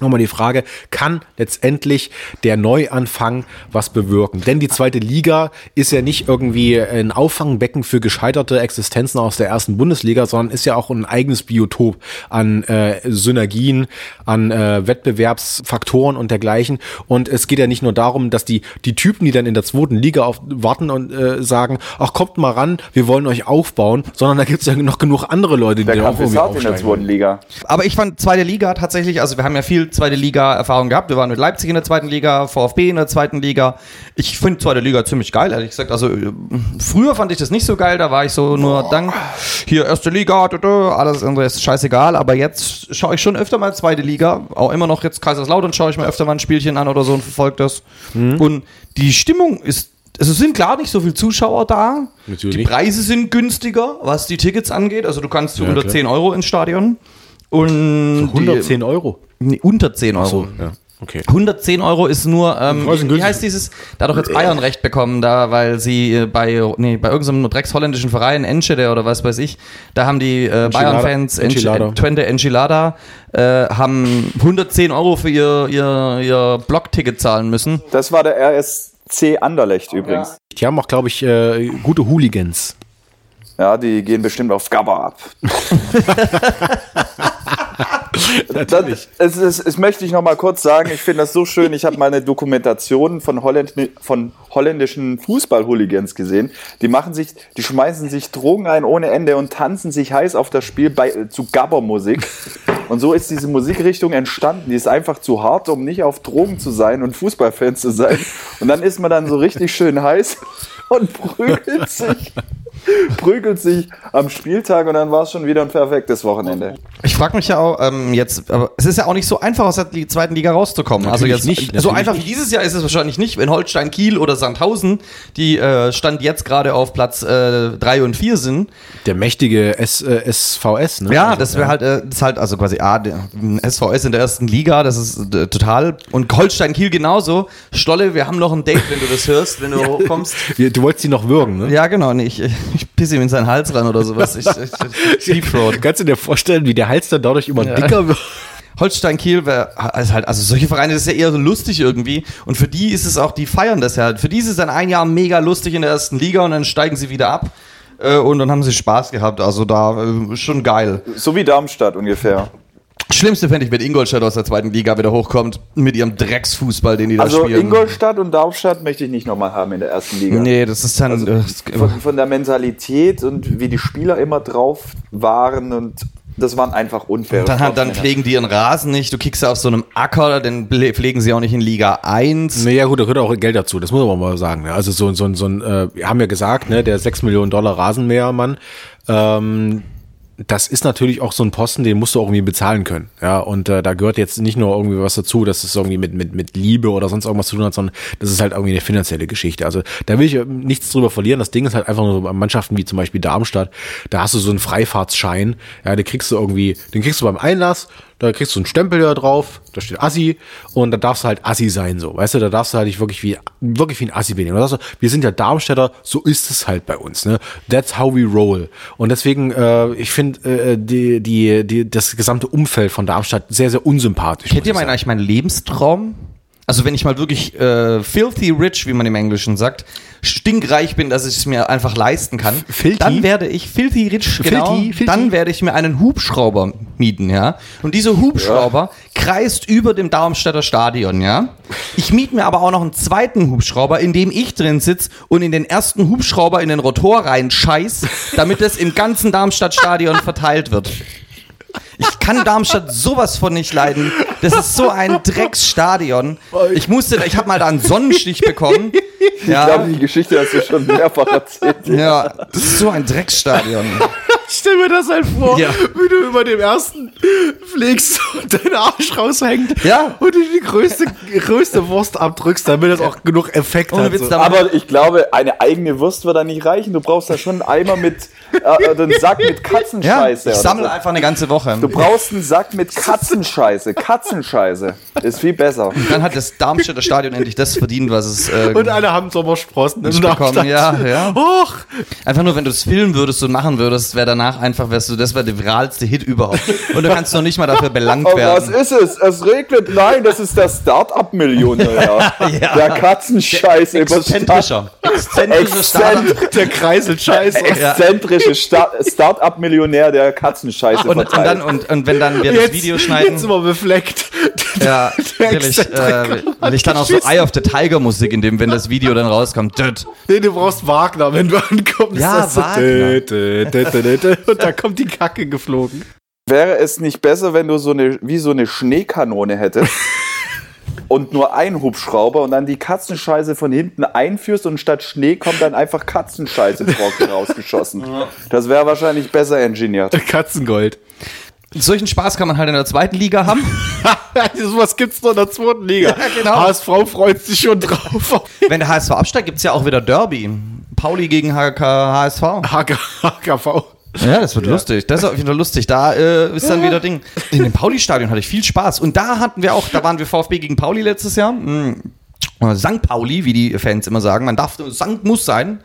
Nochmal die Frage, kann letztendlich der Neuanfang was bewirken? Denn die zweite Liga ist ja nicht irgendwie ein Auffangbecken für gescheiterte Existenzen aus der ersten Bundesliga, sondern ist ja auch ein eigenes Biotop an äh, Synergien, an äh, Wettbewerbsfaktoren und dergleichen. Und es geht ja nicht nur darum, dass die, die Typen, die dann in der zweiten Liga auf, warten und äh, sagen, ach kommt mal ran, wir wollen euch aufbauen, sondern da gibt es ja noch genug andere Leute, die
Der
dann auch irgendwie
hart in der
aufsteigen.
zweiten Liga.
Aber ich fand zweite Liga tatsächlich, also wir haben ja viel zweite Liga-Erfahrung gehabt. Wir waren mit Leipzig in der zweiten Liga, VfB in der zweiten Liga. Ich finde zweite Liga ziemlich geil, ehrlich gesagt. Also äh, früher fand ich das nicht so geil, da war ich so nur dank hier erste Liga, alles andere ist scheißegal. Aber jetzt schaue ich schon öfter mal zweite Liga, auch immer noch jetzt Kaiserslautern schaue ich mir öfter mal ein Spielchen an oder so und verfolge das.
Mhm.
Und die Stimmung ist also es sind klar nicht so viele Zuschauer da.
Natürlich.
Die Preise sind günstiger, was die Tickets angeht. Also du kannst für
Ja,
110 Euro ins Stadion. Und die-
110 Euro.
Nee, unter 10 Euro.
So, ja. Okay.
110 Euro ist nur, ähm, wie heißt dieses, da hat doch jetzt Bayern Recht bekommen, da, weil sie äh, bei, nee, bei irgendeinem drecksholländischen Verein, Enschede oder was weiß ich, da haben die äh, Bayern-Fans, Twente Enchilada, äh, haben 110 Euro für ihr, ihr, ihr Blockticket zahlen müssen.
Das war der RSC Anderlecht übrigens.
Die haben auch, glaube ich, äh, gute Hooligans.
Ja, die gehen bestimmt auf Gabba ab. Das, es, es, es möchte ich noch mal kurz sagen, ich finde das so schön. Ich habe mal eine Dokumentation von, Holländ, von holländischen Fußball-Hooligans gesehen. Die machen sich, die schmeißen sich Drogen ein ohne Ende und tanzen sich heiß auf das Spiel bei, äh, zu Gabber-Musik. Und so ist diese Musikrichtung entstanden. Die ist einfach zu hart, um nicht auf Drogen zu sein und Fußballfan zu sein. Und dann ist man dann so richtig schön heiß und prügelt sich prügelt sich am Spieltag und dann war es schon wieder ein perfektes Wochenende.
Ich frage mich ja auch ähm, jetzt, aber es ist ja auch nicht so einfach aus der zweiten Liga rauszukommen. also
Natürlich
jetzt
nicht,
so
natürlich
einfach wie dieses Jahr ist es wahrscheinlich nicht, wenn Holstein Kiel oder Sandhausen, die äh, stand jetzt gerade auf Platz äh, drei und vier sind.
Der mächtige S, äh, SVS, ne?
Ja,
Also,
das wäre halt, äh, das ist halt also quasi A, der SVS in der ersten Liga, das ist äh, total und Holstein Kiel genauso. Stolle, wir haben noch ein Date, wenn du das hörst, wenn du hochkommst.
Du du wolltest sie noch würgen, ne?
Ja, genau, nee, ich, ich pisse ihm in seinen Hals ran oder sowas. Ich, ich, ich, Throat.
Kannst du dir vorstellen, wie der Hals dann dadurch immer dicker wird?
Holstein Kiel wäre also halt, also solche Vereine, das ist ja eher so lustig irgendwie. Und für die ist es auch, die feiern das ja. Für die ist es dann ein Jahr mega lustig in der ersten Liga und dann steigen sie wieder ab. Äh, und dann haben sie Spaß gehabt. Also da äh, schon geil.
So wie Darmstadt ungefähr.
Schlimmste fände ich, wenn Ingolstadt aus der zweiten Liga wieder hochkommt mit ihrem Drecksfußball, den die da
Also
spielen.
Ingolstadt und Darmstadt möchte ich nicht nochmal haben in der ersten Liga.
Nee, das ist dann. äh, das-
Von, von der Mentalität und wie die Spieler immer drauf waren und das waren einfach unfair.
dann, dann pflegen die ihren Rasen nicht. Du kickst ja auf so einem Acker, den ble- pflegen sie auch nicht in Liga 1.
Naja, gut, da gehört auch Geld dazu, das muss man mal sagen. Ne? Also so, so, so ein, äh, wir haben ja gesagt, ne, der 6 Millionen Dollar Rasenmähermann, ähm, das ist natürlich auch so ein Posten, den musst du auch irgendwie bezahlen können. Ja, und äh, da gehört jetzt nicht nur irgendwie was dazu, dass es irgendwie mit, mit, mit Liebe oder sonst irgendwas zu tun hat, sondern das ist halt irgendwie eine finanzielle Geschichte. Also da will ich äh, nichts drüber verlieren. Das Ding ist halt einfach nur so Mannschaften wie zum Beispiel Darmstadt, da hast du so einen Freifahrtsschein, ja, den kriegst du irgendwie, den kriegst du beim Einlass, da kriegst du einen Stempel da drauf, da steht Assi und da darfst du halt Assi sein, so, weißt du, da darfst du halt nicht wirklich wie, wirklich wie ein Assi benehmen. Da sagst du, wir sind ja Darmstädter, so ist es halt bei uns, ne? That's how we roll. Und deswegen, äh, ich finde äh, die, die, die, das gesamte Umfeld von Darmstadt sehr, sehr unsympathisch.
Kennt ihr meinen, eigentlich meinen Lebenstraum? Also wenn ich mal wirklich äh, filthy rich, wie man im Englischen sagt, stinkreich bin, dass ich es mir einfach leisten kann,
Filthy?
dann werde ich filthy rich, genau,
Filthy, filthy?
dann werde ich mir einen Hubschrauber mieten, ja. Und dieser Hubschrauber kreist über dem Darmstädter Stadion, ja. Ich miete mir aber auch noch einen zweiten Hubschrauber, in dem ich drin sitz und in den ersten Hubschrauber in den Rotor rein scheiß, damit es im ganzen Darmstadt-Stadion verteilt wird. Ich kann Darmstadt sowas von nicht leiden. Das ist so ein Drecksstadion. Ich musste, ich habe mal da einen Sonnenstich bekommen.
Ich glaube, die Geschichte hast du schon mehrfach erzählt.
Ja, das ist so ein Drecksstadion.
Stell mir das halt vor,
Ja.
wie du über dem ersten fliegst und dein Arsch raushängt
Ja.
und du die größte, größte Wurst abdrückst, damit das auch genug Effekt
Ohne
hat. So.
Aber ich glaube, eine eigene Wurst wird da nicht reichen. Du brauchst da schon einen Eimer mit, äh, einen Sack mit
Ja,
Katzenscheiße.
ich
oder
sammle
so.
einfach eine ganze Woche.
Du brauchst einen Sack mit Katzenscheiße. Katzenscheiße ist viel besser.
Dann hat das Darmstädter Stadion endlich das verdient, was es äh,
und alle haben Sommersprossen im
bekommen. Ja, ja.
Hoch!
Einfach nur, wenn du es filmen würdest und machen würdest, wäre danach einfach, wärst du, das wäre der viralste Hit überhaupt. Und du kannst noch nicht mal dafür belangt
Oh, was
werden.
ist es? Es regnet. Nein, das ist der Start-up-Millionär.
Ja.
Der Katzenscheiße über
Exzentrischer. Exzentrischer Stadion.
Der kreiselt Scheiße.
Exzentrische Sta- Start-up-Millionär, der Katzenscheiße
Und, und,
verteilt.
dann, und, und wenn dann wir das Video schneiden.
Jetzt immer befleckt.
Ja,
Der
will ich,
Exzentriker.
äh, will ich dann auch so Eye of the Tiger Musik in dem, wenn das Video dann rauskommt. Död.
Nee, du brauchst Wagner, wenn du ankommst.
Ja,
Das so
Wagner.
dö. Und da kommt die Kacke geflogen.
Wäre es nicht besser, wenn du so eine, wie so eine Schneekanone hättest und nur einen Hubschrauber und dann die Katzenscheiße von hinten einführst und statt Schnee kommt dann einfach Katzenscheiße trocken rausgeschossen. Das wäre wahrscheinlich besser engineert.
Katzengold.
Solchen Spaß kann man halt in der zweiten Liga haben.
Was gibt's noch in der zweiten Liga?
genau.
HSV freut sich schon drauf.
Wenn der HSV absteigt, gibt's ja auch wieder Derby. Pauli gegen HK, HSV.
HK, HKV.
Ja, das wird lustig. Das ist auch wieder lustig. Da äh, ist dann wieder Ding. In dem Pauli-Stadion hatte ich viel Spaß. Und da hatten wir auch, da waren wir VfB gegen Pauli letztes Jahr. Mm. St. Pauli, wie die Fans immer sagen. Man darf, Sankt muss sein.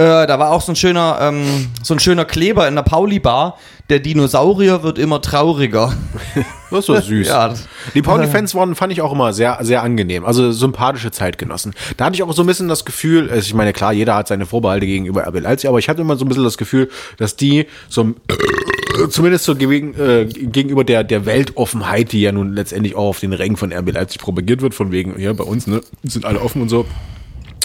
Äh, da war auch so ein schöner, ähm, so ein schöner Kleber in der Pauli-Bar. Der Dinosaurier wird immer trauriger.
Das war süß.
Ja,
die Pauli-Fans waren, fand ich auch immer sehr, sehr angenehm. Also sympathische Zeitgenossen. Da hatte ich auch so ein bisschen das Gefühl, also ich meine, klar, jeder hat seine Vorbehalte gegenüber RB Leipzig, aber ich hatte immer so ein bisschen das Gefühl, dass die so zumindest so gegen, äh, gegenüber der, der Weltoffenheit, die ja nun letztendlich auch auf den Rängen von RB Leipzig propagiert wird, von wegen, ja, bei uns, ne, sind alle offen und so,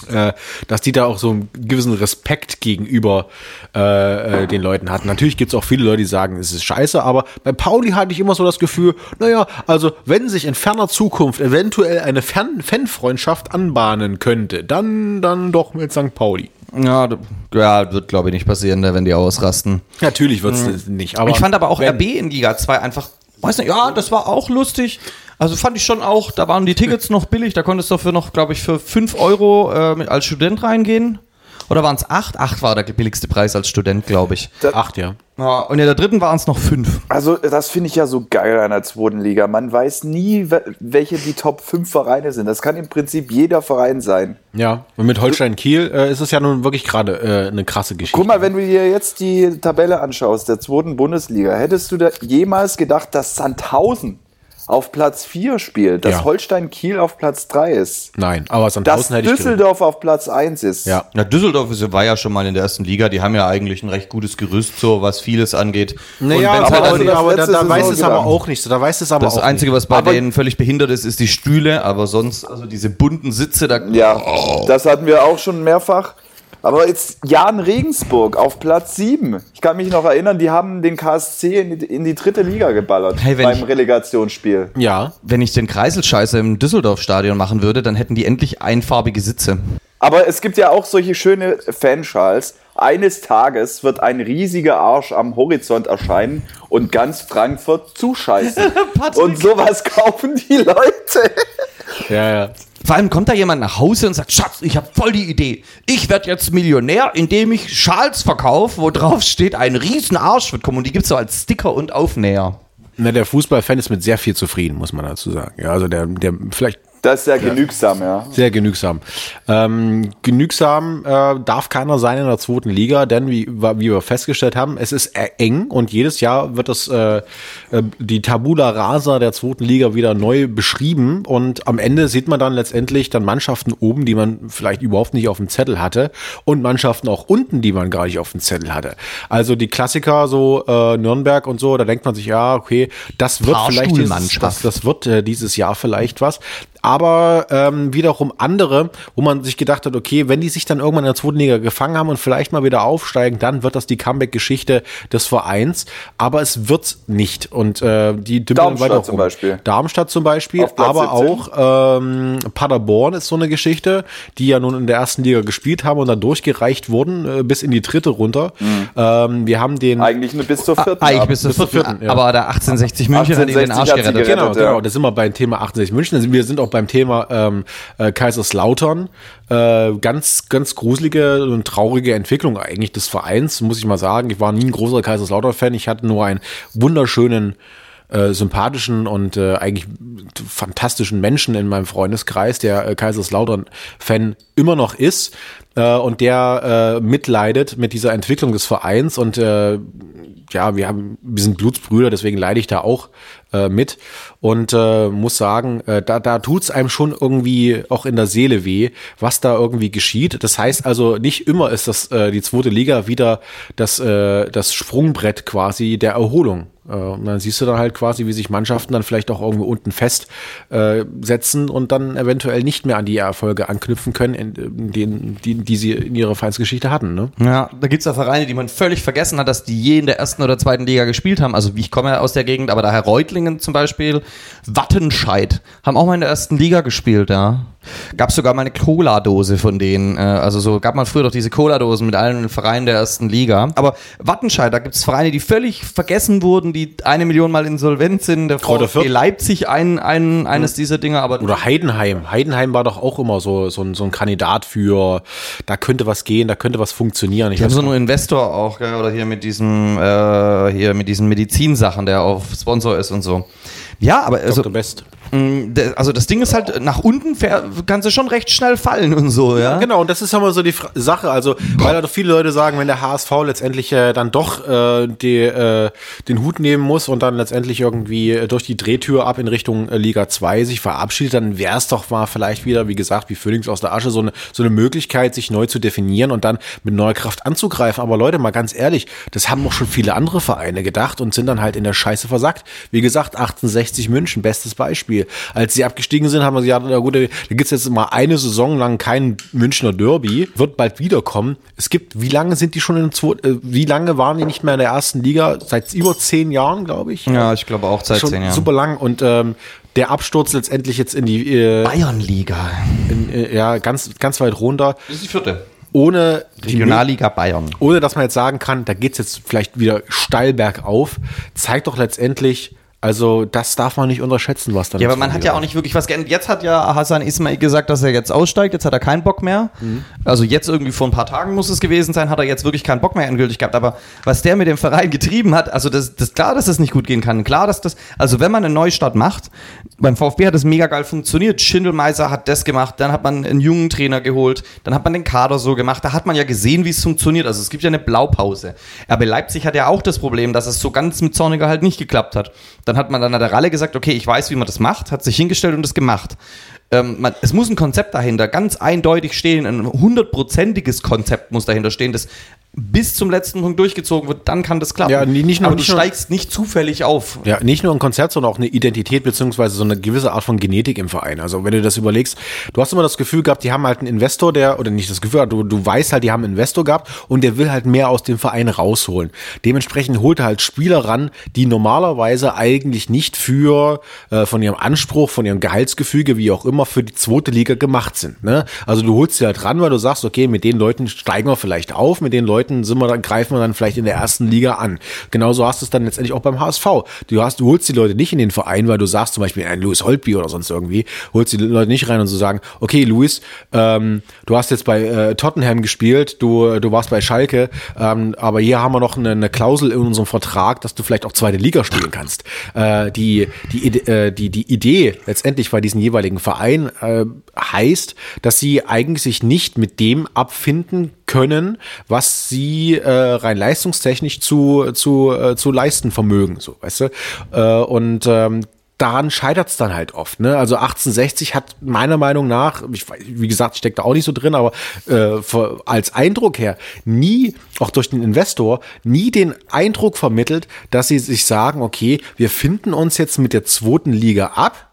äh, dass die da auch so einen gewissen Respekt gegenüber äh, äh, den Leuten hatten. Natürlich gibt's auch viele Leute, die sagen, es ist scheiße, aber bei Pauli hatte ich immer so das Gefühl, naja, also wenn sich in ferner Zukunft eventuell eine Fan Fanfreundschaft anbahnen könnte, dann, dann doch mit St. Pauli.
Ja, ja wird glaube ich nicht passieren, ne, wenn die ausrasten.
Natürlich wird's das nicht. Aber
ich fand aber auch
wenn-
RB in Liga 2 einfach, weiß nicht, ja, das war auch lustig. Also fand ich schon auch, da waren die Tickets noch billig, da konntest du für noch, glaube ich, für 5 Euro äh, als Student reingehen. Oder waren es 8? 8 war der billigste Preis als Student, glaube ich.
Acht, ja.
Ja, und in der dritten waren es noch 5.
Also, das finde ich ja so geil an der zweiten Liga. Man weiß nie, we- welche die Top 5 Vereine sind. Das kann im Prinzip jeder Verein sein.
Ja, und mit Holstein Kiel äh, ist es ja nun wirklich gerade äh, eine krasse Geschichte.
Guck mal, wenn du dir jetzt die Tabelle anschaust, der zweiten Bundesliga, hättest du da jemals gedacht, dass Sandhausen auf Platz 4 spielt, dass
Ja.
Holstein Kiel auf Platz 3 ist,
Nein, aber
dass
Sandhausen hätte ich.
Düsseldorf auf Platz 1 ist.
Ja.
Na, Düsseldorf ist, war ja schon mal in der ersten Liga, die haben ja eigentlich ein recht gutes Gerüst, so was vieles angeht.
Naja, aber,
halt
also
dann-
das
aber da, da weiß es aber auch nicht so. Da weiß es aber
das
auch
Einzige, was bei
Aber-
denen völlig behindert ist, ist die Stühle, aber sonst, also diese bunten Sitze, da
Ja, das hatten wir auch schon mehrfach. Aber jetzt Jan Regensburg auf Platz 7. Ich kann mich noch erinnern, die haben den KSC in die, in die dritte Liga geballert
Hey,
beim
ich-
Relegationsspiel.
Ja,
wenn ich den Kreiselscheiße im Düsseldorf-Stadion machen würde, dann hätten die endlich einfarbige Sitze.
Aber es gibt ja auch solche schöne Fanschals. Eines Tages wird ein riesiger Arsch am Horizont erscheinen und ganz Frankfurt zuscheißen. und sowas kaufen die Leute.
ja, ja.
Vor allem kommt da jemand nach Hause und sagt, Schatz, ich habe voll die Idee. Ich werde jetzt Millionär, indem ich Schals verkaufe, wo drauf steht, ein riesen Arsch wird kommen. Und die gibt's so als Sticker und Aufnäher.
Na, der Fußballfan ist mit sehr viel zufrieden, muss man dazu sagen. Ja, also der, der vielleicht
Das ist ja genügsam, ja.
Sehr genügsam. Ähm, genügsam äh, darf keiner sein in der zweiten Liga, denn wie, wie wir festgestellt haben, es ist äh, eng und jedes Jahr wird das äh, äh, die Tabula Rasa der zweiten Liga wieder neu beschrieben und am Ende sieht man dann letztendlich dann Mannschaften oben, die man vielleicht überhaupt nicht auf dem Zettel hatte und Mannschaften auch unten, die man gar nicht auf dem Zettel hatte. Also die Klassiker so äh, Nürnberg und so, da denkt man sich ja okay, das wird vielleicht dieses, das, das wird äh, dieses Jahr vielleicht was. Aber ähm, wiederum andere, wo man sich gedacht hat, okay, wenn die sich dann irgendwann in der zweiten Liga gefangen haben und vielleicht mal wieder aufsteigen, dann wird das die Comeback-Geschichte des Vereins. Aber es wird nicht. Und äh, die dümpeln
Darmstadt
weiter
zum
rum.
Beispiel.
Darmstadt zum Beispiel, aber
17.
auch ähm, Paderborn ist so eine Geschichte, die ja nun in der ersten Liga gespielt haben und dann durchgereicht wurden äh, bis in die dritte runter.
Mhm.
Ähm, wir haben den
Eigentlich nur bis zur vierten.
Eigentlich bis zur vierten,
vierten, ja.
aber der 1860 München hat ihnen den
1860
Arsch gerettet.
gerettet.
Genau,
ja.
genau. Da sind wir beim Thema 68 München. Wir sind auch beim Thema ähm, äh, Kaiserslautern. Äh, ganz, ganz gruselige und traurige Entwicklung eigentlich des Vereins, muss ich mal sagen. Ich war nie ein großer Kaiserslautern-Fan. Ich hatte nur einen wunderschönen äh, sympathischen und äh, eigentlich fantastischen Menschen in meinem Freundeskreis, der äh, Kaiserslautern-Fan immer noch ist äh, und der äh, mitleidet mit dieser Entwicklung des Vereins und äh, ja, wir haben, wir sind Blutsbrüder, deswegen leide ich da auch äh, mit und äh, muss sagen, äh, da, da tut's einem schon irgendwie auch in der Seele weh, was da irgendwie geschieht. Das heißt also, nicht immer ist das äh, die zweite Liga wieder das, äh, das Sprungbrett quasi der Erholung. Äh, und dann siehst du dann halt quasi, wie sich Mannschaften dann vielleicht auch irgendwo unten fest äh, und dann eventuell nicht mehr an die Erfolge anknüpfen können, in, in denen, die, die sie in ihrer Vereinsgeschichte hatten. Ne?
Ja, da gibt's ja Vereine, die man völlig vergessen hat, dass die je in der ersten oder zweiten Liga gespielt haben. Also wie ich komme ja aus der Gegend, aber daher Reutlingen zum Beispiel, Wattenscheid, haben auch mal in der ersten Liga gespielt, ja. Gab sogar mal eine Cola-Dose von denen. äh, Also so gab man früher doch diese Cola-Dosen mit allen Vereinen der ersten Liga. Aber Wattenscheid, da gibt's Vereine, die völlig vergessen wurden, die eine Million Mal insolvent sind. Der VfB. Leipzig ein, ein, eines dieser Dinger, aber
Oder Heidenheim. Heidenheim war doch auch immer so, so, ein, so ein Kandidat für, da könnte was gehen, da könnte was funktionieren. Ich
Die haben
weiß
so einen Investor auch, gell? oder hier mit diesem, äh, hier mit diesen Medizinsachen, der auf Sponsor ist und so. Ja, aber also,
Dr. Best.
Der- also das Ding ist halt, nach unten kannst du schon recht schnell fallen und so, ja.
Genau, und das ist immer so die Fra Sache. Also, weil doch viele Leute sagen, wenn der HSV letztendlich äh, dann doch äh, die, äh, den Hut nehmen muss und dann letztendlich irgendwie äh, durch die Drehtür ab in Richtung äh, Liga 2 sich verabschiedet, dann wäre es doch mal vielleicht wieder, wie gesagt, wie Phoenix aus der Asche, so eine, so eine Möglichkeit, sich neu zu definieren und dann mit neuer Kraft anzugreifen. Aber Leute, mal ganz ehrlich, das haben auch schon viele andere Vereine gedacht und sind dann halt in der Scheiße versackt. Wie gesagt, 1860 München, bestes Beispiel. Als sie abgestiegen sind, haben wir gesagt, na gut, da gibt's jetzt mal eine Saison lang kein Münchner Derby, wird bald wiederkommen. Es gibt, wie lange sind die schon in der zweiten, äh, wie lange waren die nicht mehr in der ersten Liga? Seit über zehn Jahren, glaube ich.
Ja, ich glaube auch seit
Schon
zehn Jahren.
super lang und ähm, der Absturz letztendlich jetzt in die, äh,
Bayernliga.
in, äh, ja, ganz, ganz weit runter.
Das ist die vierte.
ohne die
Regionalliga Bayern.
ohne dass man jetzt sagen kann, da geht's jetzt vielleicht wieder steil bergauf, zeigt doch letztendlich, also das darf man nicht unterschätzen, was da
Ja, aber man hat ja auch nicht wirklich was geändert. Jetzt hat ja Hassan Ismail gesagt, dass er jetzt aussteigt. Jetzt hat er keinen Bock mehr. Also jetzt irgendwie vor ein paar Tagen muss es gewesen sein, hat er jetzt wirklich keinen Bock mehr endgültig gehabt. Aber was der mit dem Verein getrieben hat, also das, das klar, dass das nicht gut gehen kann. Klar, dass das, also wenn man einen Neustart macht, beim VfB hat das mega geil funktioniert. Schindelmeiser hat das gemacht, dann hat man einen jungen Trainer geholt, dann hat man den Kader so gemacht. Da hat man ja gesehen, wie es funktioniert. Also es gibt ja eine Blaupause. RB Leipzig hat ja auch das Problem, dass es so ganz mit Zorniger halt nicht geklappt hat. Dann hat man dann an der Ralle gesagt, okay, ich weiß, wie man das macht, hat sich hingestellt und das gemacht. Ähm, man, es muss ein Konzept dahinter ganz eindeutig stehen, ein hundertprozentiges Konzept muss dahinter stehen, das bis zum letzten Punkt durchgezogen wird, dann kann das klappen.
Ja, nicht nur-
Aber du
nicht nur-
steigst nicht zufällig auf.
Ja, nicht nur ein Konzert, sondern auch eine Identität beziehungsweise so eine gewisse Art von Genetik im Verein. Also wenn du das überlegst, du hast immer das Gefühl gehabt, die haben halt einen Investor, der, oder nicht das Gefühl, du, du weißt halt, die haben einen Investor gehabt und der will halt mehr aus dem Verein rausholen. Dementsprechend holt er halt Spieler ran, die normalerweise eigentlich nicht für, äh, von ihrem Anspruch, von ihrem Gehaltsgefüge, wie auch immer, für die zweite Liga gemacht sind. Ne? Also du holst sie halt ran, weil du sagst, okay, mit den Leuten steigen wir vielleicht auf, mit den Leuten sind wir dann, greifen wir dann vielleicht in der ersten Liga an. Genauso hast du es dann letztendlich auch beim HSV. Du hast, du holst die Leute nicht in den Verein, weil du sagst zum Beispiel ein Louis Holtby oder sonst irgendwie, holst die Leute nicht rein und so sagen, okay, Louis, ähm, du hast jetzt bei äh, Tottenham gespielt, du, du warst bei Schalke, ähm, aber hier haben wir noch eine, eine Klausel in unserem Vertrag, dass du vielleicht auch zweite Liga spielen kannst. Äh, die, die, äh, die, die Idee letztendlich bei diesem jeweiligen Verein äh, heißt, dass sie eigentlich sich nicht mit dem abfinden können, was sie äh, rein leistungstechnisch zu, zu, äh, zu leisten vermögen, so, weißt du? Äh, und ähm, daran scheitert es dann halt oft. Ne? Also 1860 hat meiner Meinung nach, ich, wie gesagt, ich stecke da auch nicht so drin, aber äh, als Eindruck her nie, auch durch den Investor, nie den Eindruck vermittelt, dass sie sich sagen, okay, wir finden uns jetzt mit der zweiten Liga ab.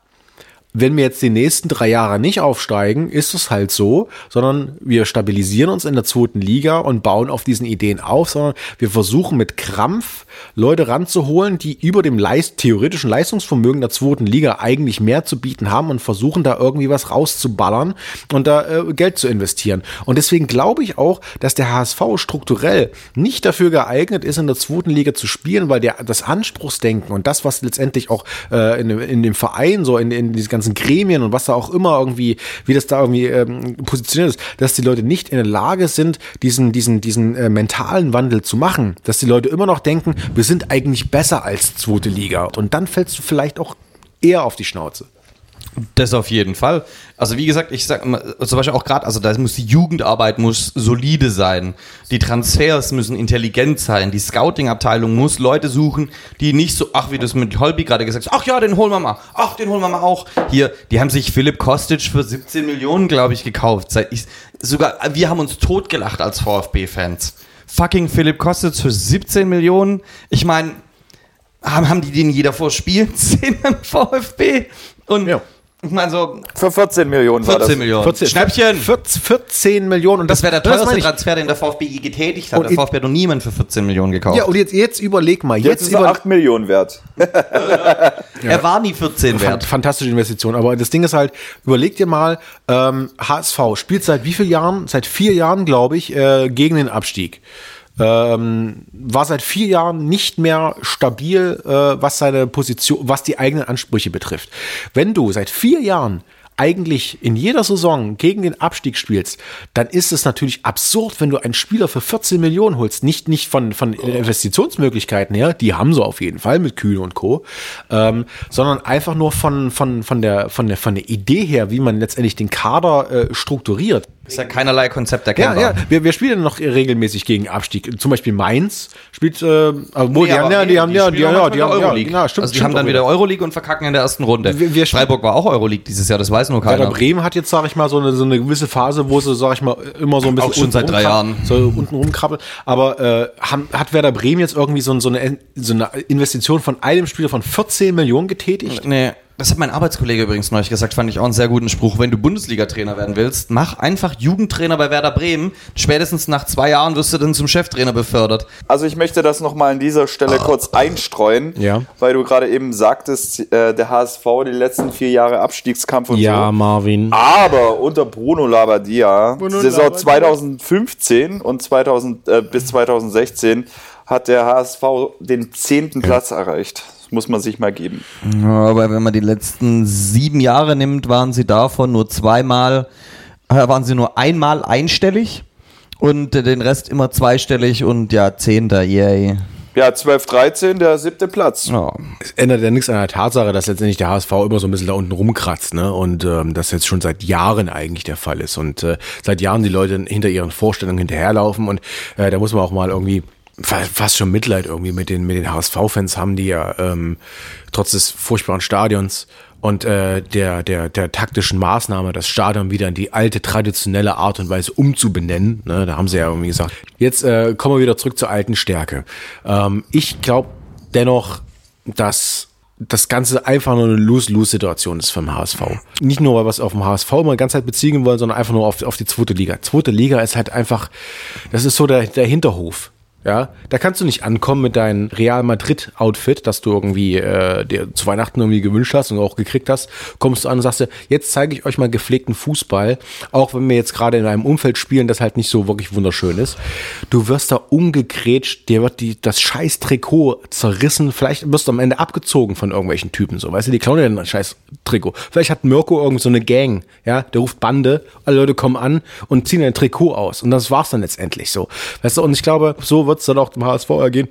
Wenn wir jetzt die nächsten drei Jahre nicht aufsteigen, ist es halt so, sondern wir stabilisieren uns in der zweiten Liga und bauen auf diesen Ideen auf, sondern wir versuchen mit Krampf Leute ranzuholen, die über dem Leist theoretischen Leistungsvermögen der zweiten Liga eigentlich mehr zu bieten haben und versuchen da irgendwie was rauszuballern und da äh, Geld zu investieren. Und deswegen glaube ich auch, dass der HSV strukturell nicht dafür geeignet ist, in der zweiten Liga zu spielen, weil der, das Anspruchsdenken und das, was letztendlich auch äh, in, in dem Verein, so in, in diesen ganzen Gremien und was da auch immer irgendwie, wie das da irgendwie ähm, positioniert ist, dass die Leute nicht in der Lage sind, diesen, diesen, diesen äh, mentalen Wandel zu machen. Dass die Leute immer noch denken, wir sind eigentlich besser als zweite Liga. Und dann fällst du vielleicht auch eher auf die Schnauze.
Das auf jeden Fall. Also wie gesagt, ich sag immer, zum Beispiel auch gerade, also da muss die Jugendarbeit muss solide sein, die Transfers müssen intelligent sein, die Scouting-Abteilung muss Leute suchen, die nicht so, ach wie das mit Holby gerade gesagt hast, ach ja, den holen wir mal, ach den holen wir mal auch. Hier, die haben sich Philipp Kostic für 17 Millionen, glaube ich, gekauft. Ich, sogar wir haben uns totgelacht als VfB-Fans. Fucking Philipp Kostic für 17 Millionen. Ich meine, haben, haben die den jeder vor Spielen sehen im VfB? Und
Ja.
Ich meine so,
Für 14 Millionen war
14
das.
Millionen.
14,
Schnäppchen.
14, 14 Millionen. Und
Das wäre der
das
teuerste. Transfer, den der VfB je getätigt hat.
Und
der VfB hat noch niemand für 14 Millionen gekauft.
Ja, und jetzt, jetzt überleg mal.
Jetzt,
Jetzt,
ist er
über,
8 Millionen wert.
er war nie 14
Fan-
wert.
Fantastische Investition. Aber das Ding ist halt, überleg dir mal, ähm, HSV spielt seit wie vielen Jahren? Seit vier Jahren, glaube ich, äh, gegen den Abstieg. Ähm, war seit vier Jahren nicht mehr stabil, äh, was seine Position, was die eigenen Ansprüche betrifft. Wenn du seit vier Jahren eigentlich in jeder Saison gegen den Abstieg spielst, dann ist es natürlich absurd, wenn du einen Spieler für 14 Millionen holst. Nicht, nicht von, von Investitionsmöglichkeiten her, die haben sie auf jeden Fall mit Kühn und Co., ähm, sondern einfach nur von, von, von, der, von, der, von der Idee her, wie man letztendlich den Kader äh, strukturiert.
Ist ja keinerlei Konzept
Ja,
erkennbar.
ja, wir, wir spielen noch regelmäßig gegen Abstieg. Zum Beispiel Mainz spielt, äh, obwohl,
Nee,
die haben, ja, die haben, ja, die,
spielen
ja, die haben, ja,
Euroleague.
ja, stimmt,
also die
stimmt
haben dann wieder Euroleague und verkacken in der ersten Runde.
Wir- wir-
Freiburg war auch Euroleague dieses Jahr, das weiß nur
Werder
keiner.
Bremen hat jetzt, sage ich mal, so eine, so eine gewisse Phase, wo sie, sage ich mal, immer so ein bisschen
Auch schon seit drei Jahren.
so unten rumkrabbeln. Aber äh, haben, hat Werder Bremen jetzt irgendwie so, so, eine, so eine Investition von einem Spieler von 14 Millionen getätigt?
Nee. Das hat mein Arbeitskollege übrigens neulich gesagt, fand ich auch einen sehr guten Spruch. Wenn du Bundesliga-Trainer werden willst, mach einfach Jugendtrainer bei Werder Bremen. Spätestens nach zwei Jahren wirst du dann zum Cheftrainer befördert.
Also ich möchte das nochmal an dieser Stelle kurz einstreuen,
Ja.
weil du gerade eben sagtest, äh, der HSV die letzten vier Jahre Abstiegskampf und
Ja,
so.
Marvin.
Aber unter Bruno Labbadia, Saison 2015 und 2000, äh, bis 2016 hat der HSV den zehnten Platz erreicht. Muss man sich mal geben.
Ja, aber wenn man die letzten sieben Jahre nimmt, waren sie davon nur zweimal, äh, waren sie nur einmal einstellig und äh, den Rest immer zweistellig und ja, Zehnter, yay.
Ja, 12, 13, der siebte Platz.
Ja.
Es ändert ja nichts an der Tatsache, dass letztendlich der HSV immer so ein bisschen da unten rumkratzt, ne? Und ähm, das jetzt schon seit Jahren eigentlich der Fall ist. Und äh, seit Jahren die Leute hinter ihren Vorstellungen hinterherlaufen und äh, da muss man auch mal irgendwie fast schon Mitleid irgendwie mit den mit den HSV-Fans haben, die ja ähm, trotz des furchtbaren Stadions und äh, der, der, der taktischen Maßnahme, das Stadion wieder in die alte traditionelle Art und Weise umzubenennen. Ne? Da haben sie ja irgendwie gesagt, jetzt äh, kommen wir wieder zurück zur alten Stärke. Ähm, ich glaube dennoch, dass das Ganze einfach nur eine Lose-Lose-Situation ist vom HSV. Nicht nur, weil wir es auf dem HSV die ganze Zeit beziehen wollen, sondern einfach nur auf, auf die zweite Liga. Zweite Liga ist halt einfach, das ist so der, der Hinterhof. Ja, da kannst du nicht ankommen mit deinem Real Madrid Outfit, das du irgendwie äh, dir zu Weihnachten irgendwie gewünscht hast und auch gekriegt hast. Kommst du an und sagst dir, jetzt zeige ich euch mal gepflegten Fußball, auch wenn wir jetzt gerade in einem Umfeld spielen, das halt nicht so wirklich wunderschön ist. Du wirst da umgegrätscht, dir wird die, das scheiß Trikot zerrissen, vielleicht wirst du am Ende abgezogen von irgendwelchen Typen, so, weißt du, die klauen dir ein scheiß Trikot. Vielleicht hat Mirko irgend so eine Gang, ja, der ruft Bande, alle Leute kommen an und ziehen ein Trikot aus und das war's dann letztendlich so. Weißt du, und ich glaube, so wird's dann auch dem HSV ergehen.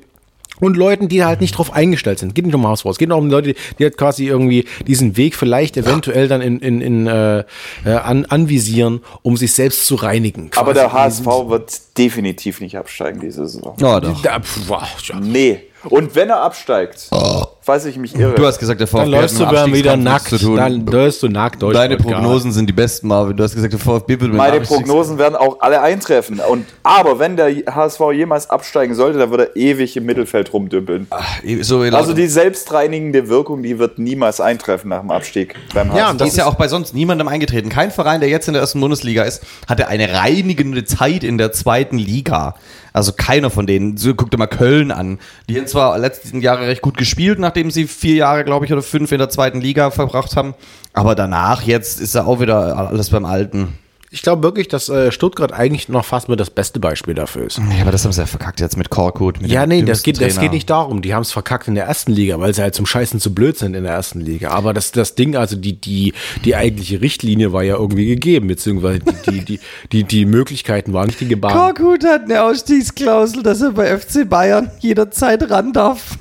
Und Leuten, die halt nicht drauf eingestellt sind. Geht nicht um HSV, es geht auch um Leute, die halt quasi irgendwie diesen Weg vielleicht eventuell dann in, in, in äh, äh, an, anvisieren, um sich selbst zu reinigen.
Aber
Quasi
der
in
HSV wird definitiv nicht absteigen diese Saison.
Ja, doch.
Da, pf, boah, ja.
Nee. Und wenn er absteigt, falls ich mich irre.
Du hast gesagt, der VfB
Dann
hat
läufst
mit
du wieder nackt.
zu tun.
Dann läufst du nackt durch.
Deine. Prognosen sind die besten, Marvin. Du hast gesagt, der VfB wird mit
Meine Prognosen werden auch alle eintreffen. Und, aber wenn der HSV jemals absteigen sollte, dann wird er ewig im Mittelfeld rumdümpeln.
So,
Also die selbstreinigende Wirkung, die wird niemals eintreffen nach dem Abstieg beim HSV.
Ja, und das ist ja auch bei sonst niemandem eingetreten. Kein Verein, der jetzt in der ersten Bundesliga ist, hatte eine reinigende Zeit in der zweiten Liga. Also keiner von denen. So, guck dir mal Köln an. Die haben zwar letzten Jahre recht gut gespielt, nachdem sie vier Jahre, glaube ich, oder fünf in der zweiten Liga verbracht haben. Aber danach, jetzt ist ja auch wieder alles beim Alten.
Ich glaube wirklich, dass äh, Stuttgart eigentlich noch fast mit das beste Beispiel dafür ist.
Ja, aber das haben sie ja verkackt jetzt mit Korkut. Mit
Ja,
dem
nee, das geht, das geht nicht darum. Die haben es verkackt in der ersten Liga, weil sie halt zum Scheißen zu blöd sind in der ersten Liga. Aber das, das Ding, also die, die, die eigentliche Richtlinie war ja irgendwie gegeben, beziehungsweise die, die, die, die, die Möglichkeiten waren nicht die Gebaren.
Korkut hat eine Ausstiegsklausel, dass er bei FC Bayern jederzeit ran darf.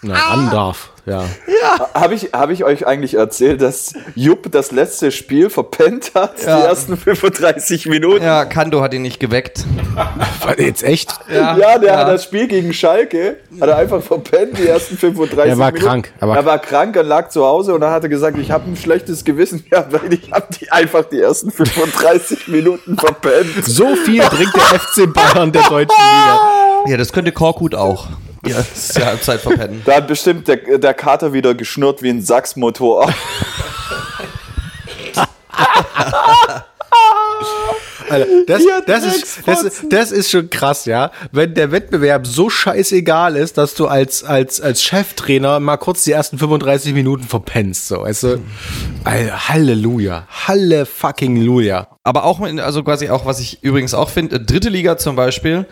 Na, ran darf, ja.
Habe ich, hab ich euch eigentlich erzählt, dass Jupp das letzte Spiel verpennt hat,
Ja.
die ersten 35 Minuten?
Ja, Kando hat ihn nicht geweckt.
Jetzt echt?
Ja, der hat das Spiel gegen Schalke, hat er einfach verpennt, die ersten 35
Er war
Minuten.
krank, er war-
er war krank, er lag zu Hause und dann hat er gesagt, ich habe ein schlechtes Gewissen, ja, weil ich habe die einfach die ersten 35 Minuten verpennt.
So viel bringt der FC Bayern der deutschen Liga.
Ja, das könnte Korkut auch. Ja, das ist ja Halbzeit verpennen.
Da hat bestimmt der, der Kater wieder geschnurrt wie ein Sachsmotor.
Alter, das, das, ist, das, das ist schon krass, ja. Wenn der Wettbewerb so scheißegal ist, dass du als, als, als Cheftrainer mal kurz die ersten 35 Minuten verpennst, so, du? Alter, Halleluja. Halle fucking Luja.
Aber auch, in- also quasi auch, was ich übrigens auch finde, dritte Liga zum Beispiel,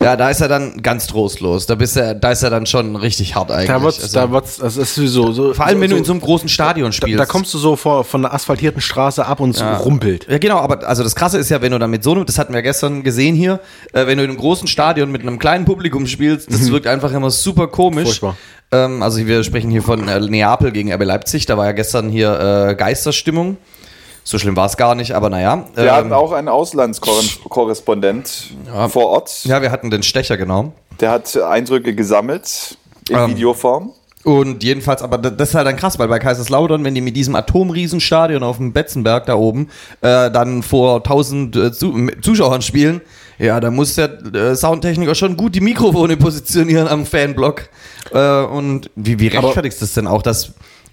ja, da ist er dann ganz trostlos. Da bist er, da ist er dann schon richtig hart eigentlich.
Da wird's,
Also,
da wird's, das ist so, so.
vor allem, wenn
so,
du in so einem großen Stadion
da,
spielst.
da kommst du so vor, von der asphaltierten Straße ab und es rumpelt.
Ja, genau, aber also das Krasse ist ja, wenn du dann mit so einem, das hatten wir gestern gesehen hier, äh, wenn du in einem großen Stadion mit einem kleinen Publikum spielst, das wirkt einfach immer super komisch.
Furchtbar.
Ähm, also wir sprechen hier von äh, Neapel gegen RB Leipzig, da war ja gestern hier äh, Geisterstimmung. So schlimm war es gar nicht, aber naja.
Wir
Ähm,
hatten auch einen Auslandskorrespondent vor Ort.
ja, wir hatten den Stecher, genau.
Der hat Eindrücke gesammelt in
Ähm.
Videoform.
Und jedenfalls, aber da- das ist halt dann krass, weil bei Kaiserslautern, wenn die mit diesem Atomriesenstadion auf dem Betzenberg da oben äh, dann vor 1000 äh, Zu Zuschauern spielen, ja, da muss der äh, Soundtechniker schon gut die Mikrofone positionieren am Fanblock. Äh, und wie, wie rechtfertigst du das denn auch, dass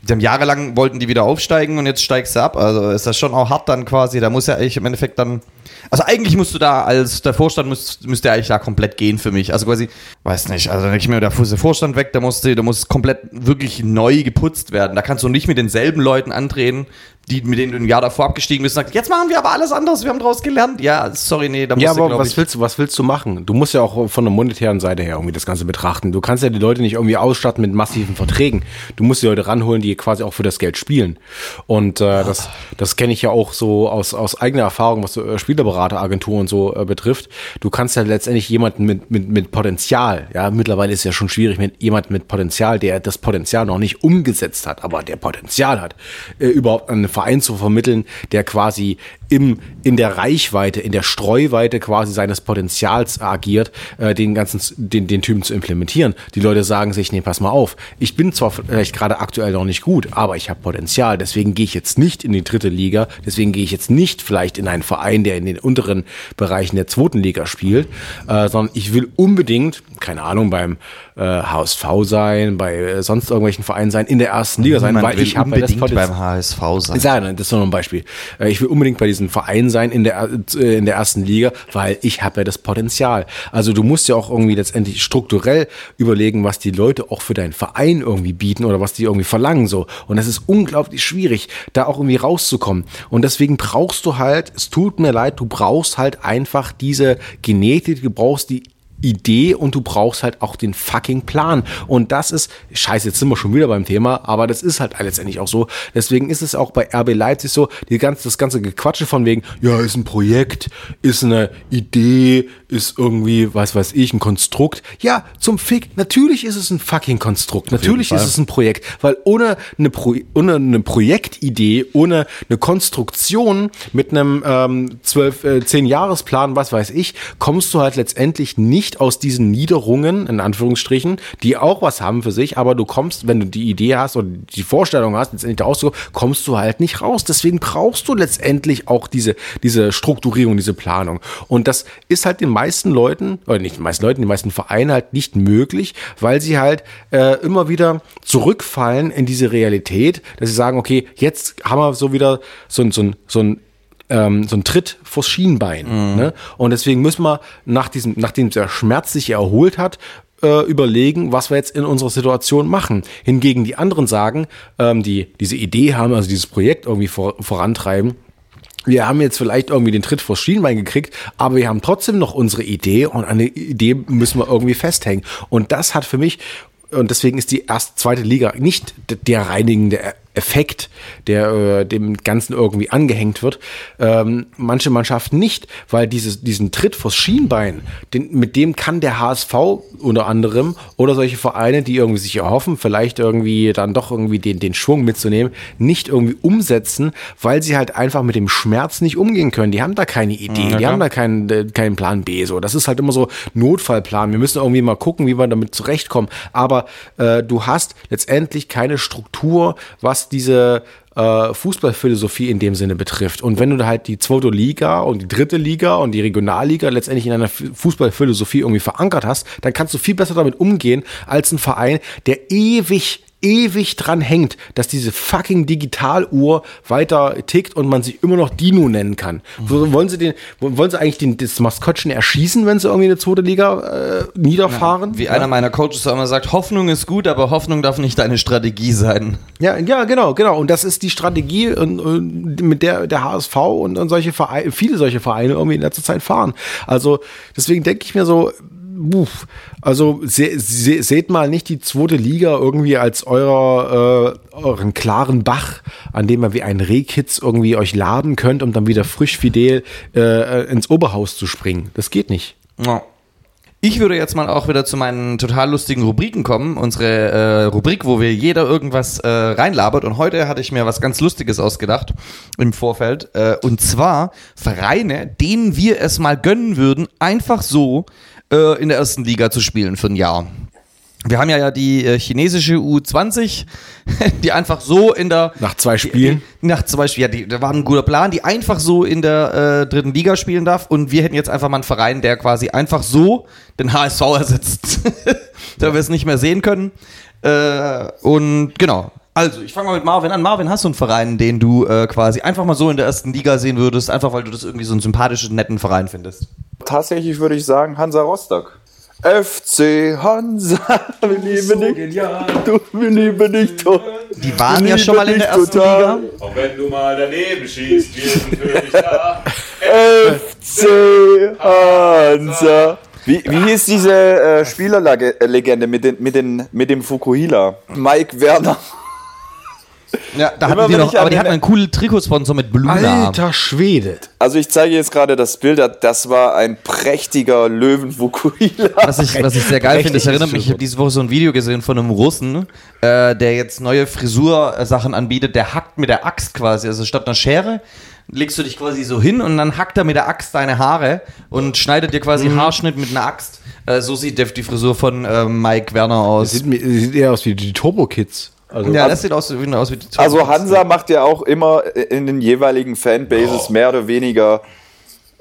Die haben jahrelang wollten die wieder aufsteigen und jetzt steigst du ab. Also ist das schon auch hart dann quasi. Da muss ja eigentlich im Endeffekt dann. Also eigentlich musst du da als der Vorstand müsst, müsste eigentlich da komplett gehen für mich. Also quasi, weiß nicht, also ich mir, der Vorstand weg, da muss, da muss komplett wirklich neu geputzt werden. Da kannst du nicht mit denselben Leuten antreten, die, mit denen du im Jahr davor abgestiegen bist und sagst, jetzt machen wir aber alles anders, wir haben daraus gelernt. Ja, sorry, nee, da musst
Ja,
du,
aber was
ich,
willst du, was willst du machen? Du musst ja auch von der monetären Seite her irgendwie das Ganze betrachten. Du kannst ja die Leute nicht irgendwie ausstatten mit massiven Verträgen. Du musst die Leute ranholen, die quasi auch für das Geld spielen. Und äh, das, das kenne ich ja auch so aus, aus eigener Erfahrung, was äh, Spielerberateragentur und so äh, betrifft. Du kannst ja letztendlich jemanden mit, mit, mit Potenzial, ja, mittlerweile ist es ja schon schwierig mit jemand mit Potenzial, der das Potenzial noch nicht umgesetzt hat, aber der Potenzial hat, äh, überhaupt an einen Verein zu vermitteln, der quasi im, in der Reichweite, in der Streuweite quasi seines Potenzials agiert, äh, den ganzen, den, den Typen zu implementieren. Die Leute sagen sich, nee, pass mal auf, ich bin zwar vielleicht gerade aktuell noch nicht gut, aber ich habe Potenzial, deswegen gehe ich jetzt nicht in die dritte Liga, deswegen gehe ich jetzt nicht vielleicht in einen Verein, der in den unteren Bereichen der zweiten Liga spielt, äh, sondern ich will unbedingt, keine Ahnung, beim äh, HSV sein, bei äh, sonst irgendwelchen Vereinen sein, in der ersten Liga sein,
Niemand
weil
will
ich habe ja das
unbedingt
Potenzial.
beim HSV sein.
Sage, das ist nur ein Beispiel. Äh, Ich will unbedingt bei diesem Verein sein in der, äh, in der ersten Liga, weil ich habe ja das Potenzial. Also du musst ja auch irgendwie letztendlich strukturell überlegen, was die Leute auch für deinen Verein irgendwie bieten oder was die irgendwie verlangen so. Und das ist unglaublich schwierig, da auch irgendwie rauszukommen. Und deswegen brauchst du halt, es tut mir leid, du brauchst halt einfach diese Genetik, du brauchst die Idee und du brauchst halt auch den fucking Plan. Und das ist, scheiße, jetzt sind wir schon wieder beim Thema, aber das ist halt letztendlich auch so. Deswegen ist es auch bei RB Leipzig so, die ganze, das ganze Gequatsche von wegen, ja, ist ein Projekt, ist eine Idee, ist irgendwie, was weiß ich, ein Konstrukt. Ja, zum Fick, natürlich ist es ein fucking Konstrukt. Natürlich ist es ein Projekt, weil ohne eine, Pro, ohne eine Projektidee, ohne eine Konstruktion mit einem ähm, 12, äh, 10 Jahresplan, was weiß ich, kommst du halt letztendlich nicht aus diesen Niederungen, in Anführungsstrichen, die auch was haben für sich, aber du kommst, wenn du die Idee hast oder die Vorstellung hast, letztendlich da rauszukommen, kommst du halt nicht raus. Deswegen brauchst du letztendlich auch diese, diese Strukturierung, diese Planung. Und das ist halt den meisten Leuten, oder nicht den meisten Leuten, den meisten Vereinen halt nicht möglich, weil sie halt äh, immer wieder zurückfallen in diese Realität, dass sie sagen, okay, jetzt haben wir so wieder so so so ein ähm, so ein Tritt vors Schienbein. Ne? Und deswegen müssen wir nach diesem, nachdem der Schmerz sich erholt hat, äh, überlegen, was wir jetzt in unserer Situation machen. Hingegen die anderen sagen, ähm, die diese Idee haben, also dieses Projekt irgendwie vor, vorantreiben, wir haben jetzt vielleicht irgendwie den Tritt vors Schienbein gekriegt, aber wir haben trotzdem noch unsere Idee und an der Idee müssen wir irgendwie festhängen. Und das hat für mich, und deswegen ist die erste, zweite Liga nicht der reinigende Effekt, der äh, dem Ganzen irgendwie angehängt wird. Ähm, manche Mannschaften nicht, weil dieses, diesen Tritt vors Schienbein, den, mit dem kann der HSV unter anderem oder solche Vereine, die irgendwie sich erhoffen, vielleicht irgendwie dann doch irgendwie den, den Schwung mitzunehmen, nicht irgendwie umsetzen, weil sie halt einfach mit dem Schmerz nicht umgehen können. Die haben da keine Idee, die haben da keinen, äh, keinen Plan B. So, das ist halt immer so Notfallplan. Wir müssen irgendwie mal gucken, wie wir damit zurechtkommen. Aber äh, du hast letztendlich keine Struktur, was diese äh, Fußballphilosophie in dem Sinne betrifft. Und wenn du halt die zweite Liga und die dritte Liga und die Regionalliga letztendlich in einer Fußballphilosophie irgendwie verankert hast, dann kannst du viel besser damit umgehen als ein Verein, der ewig ewig dran hängt, dass diese fucking Digitaluhr weiter tickt und man sich immer noch Dino nennen kann. So, Wollen sie den, wollen sie eigentlich den, das Maskottchen erschießen, wenn sie irgendwie eine zweite Liga äh, niederfahren?
Wie einer meiner Coaches immer sagt, Hoffnung ist gut, aber Hoffnung darf nicht deine Strategie sein.
Ja, ja, genau, genau. Und das ist die Strategie, und, und mit der der HSV und, und solche Vereine, viele solche Vereine irgendwie in letzter Zeit fahren. Also deswegen denke ich mir so, uff, also se, se, seht mal nicht die zweite Liga irgendwie als eurer äh, euren klaren Bach, an dem ihr wie ein Rehkitz irgendwie euch laden könnt, um dann wieder frisch fidel äh, ins Oberhaus zu springen. Das geht nicht.
Ja. Ich würde jetzt mal auch wieder zu meinen total lustigen Rubriken kommen. Unsere äh, Rubrik, wo wir jeder irgendwas äh, reinlabert. Und heute hatte ich mir was ganz Lustiges ausgedacht im Vorfeld. Äh, und zwar Vereine, denen wir es mal gönnen würden, einfach so äh, in der ersten Liga zu spielen für ein Jahr. Wir haben ja, ja die äh, chinesische U20, die einfach so in der
Nach zwei Spielen?
die, nach zum Beispiel, ja, die, da war ein guter Plan, die einfach so in der äh, dritten Liga spielen darf und wir hätten jetzt einfach mal einen Verein, der quasi einfach so den HSV ersetzt, da wir es nicht mehr sehen können. Äh, und genau, Also, ich fange mal mit Marvin an. Marvin, hast du einen Verein, den du äh, quasi einfach mal so in der ersten Liga sehen würdest, einfach weil du das irgendwie so einen sympathischen, netten Verein findest?
Tatsächlich würde ich sagen Hansa Rostock. FC Hansa, wir lieben dich, du, wir lieben dich, du.
Die waren
Wir
ja schon mal in der ersten
total.
Liga.
Auch wenn du mal daneben schießt, wir sind für dich da.
FC Hansa. Wie, wie hieß diese äh, Spielerlegende mit, den, mit, den, mit dem Fukuhila? Mike Werner.
Ja, da
Immer
hatten die noch, aber die hatten einen coolen Trikotsponsor mit Bluna.
Alter Schwede.
Also ich zeige jetzt gerade das Bild, das war ein prächtiger Löwen-Fukuhila.
Was ich, was ich sehr geil finde, das erinnert mich, ich habe diese Woche so ein Video gesehen von einem Russen, äh, der jetzt neue Frisursachen anbietet, der hackt mit der Axt quasi, also statt einer Schere legst du dich quasi so hin und dann hackt er mit der Axt deine Haare und schneidet dir quasi
Mhm.
Haarschnitt mit einer Axt. Äh, so sieht die Frisur von äh, Mike Werner aus.
Sieht, sieht eher aus wie die Turbo Kids. Also,
ja, das sieht aus, wie- aus wie die
Also Hansa macht ja auch immer in den jeweiligen Fanbases mehr oder weniger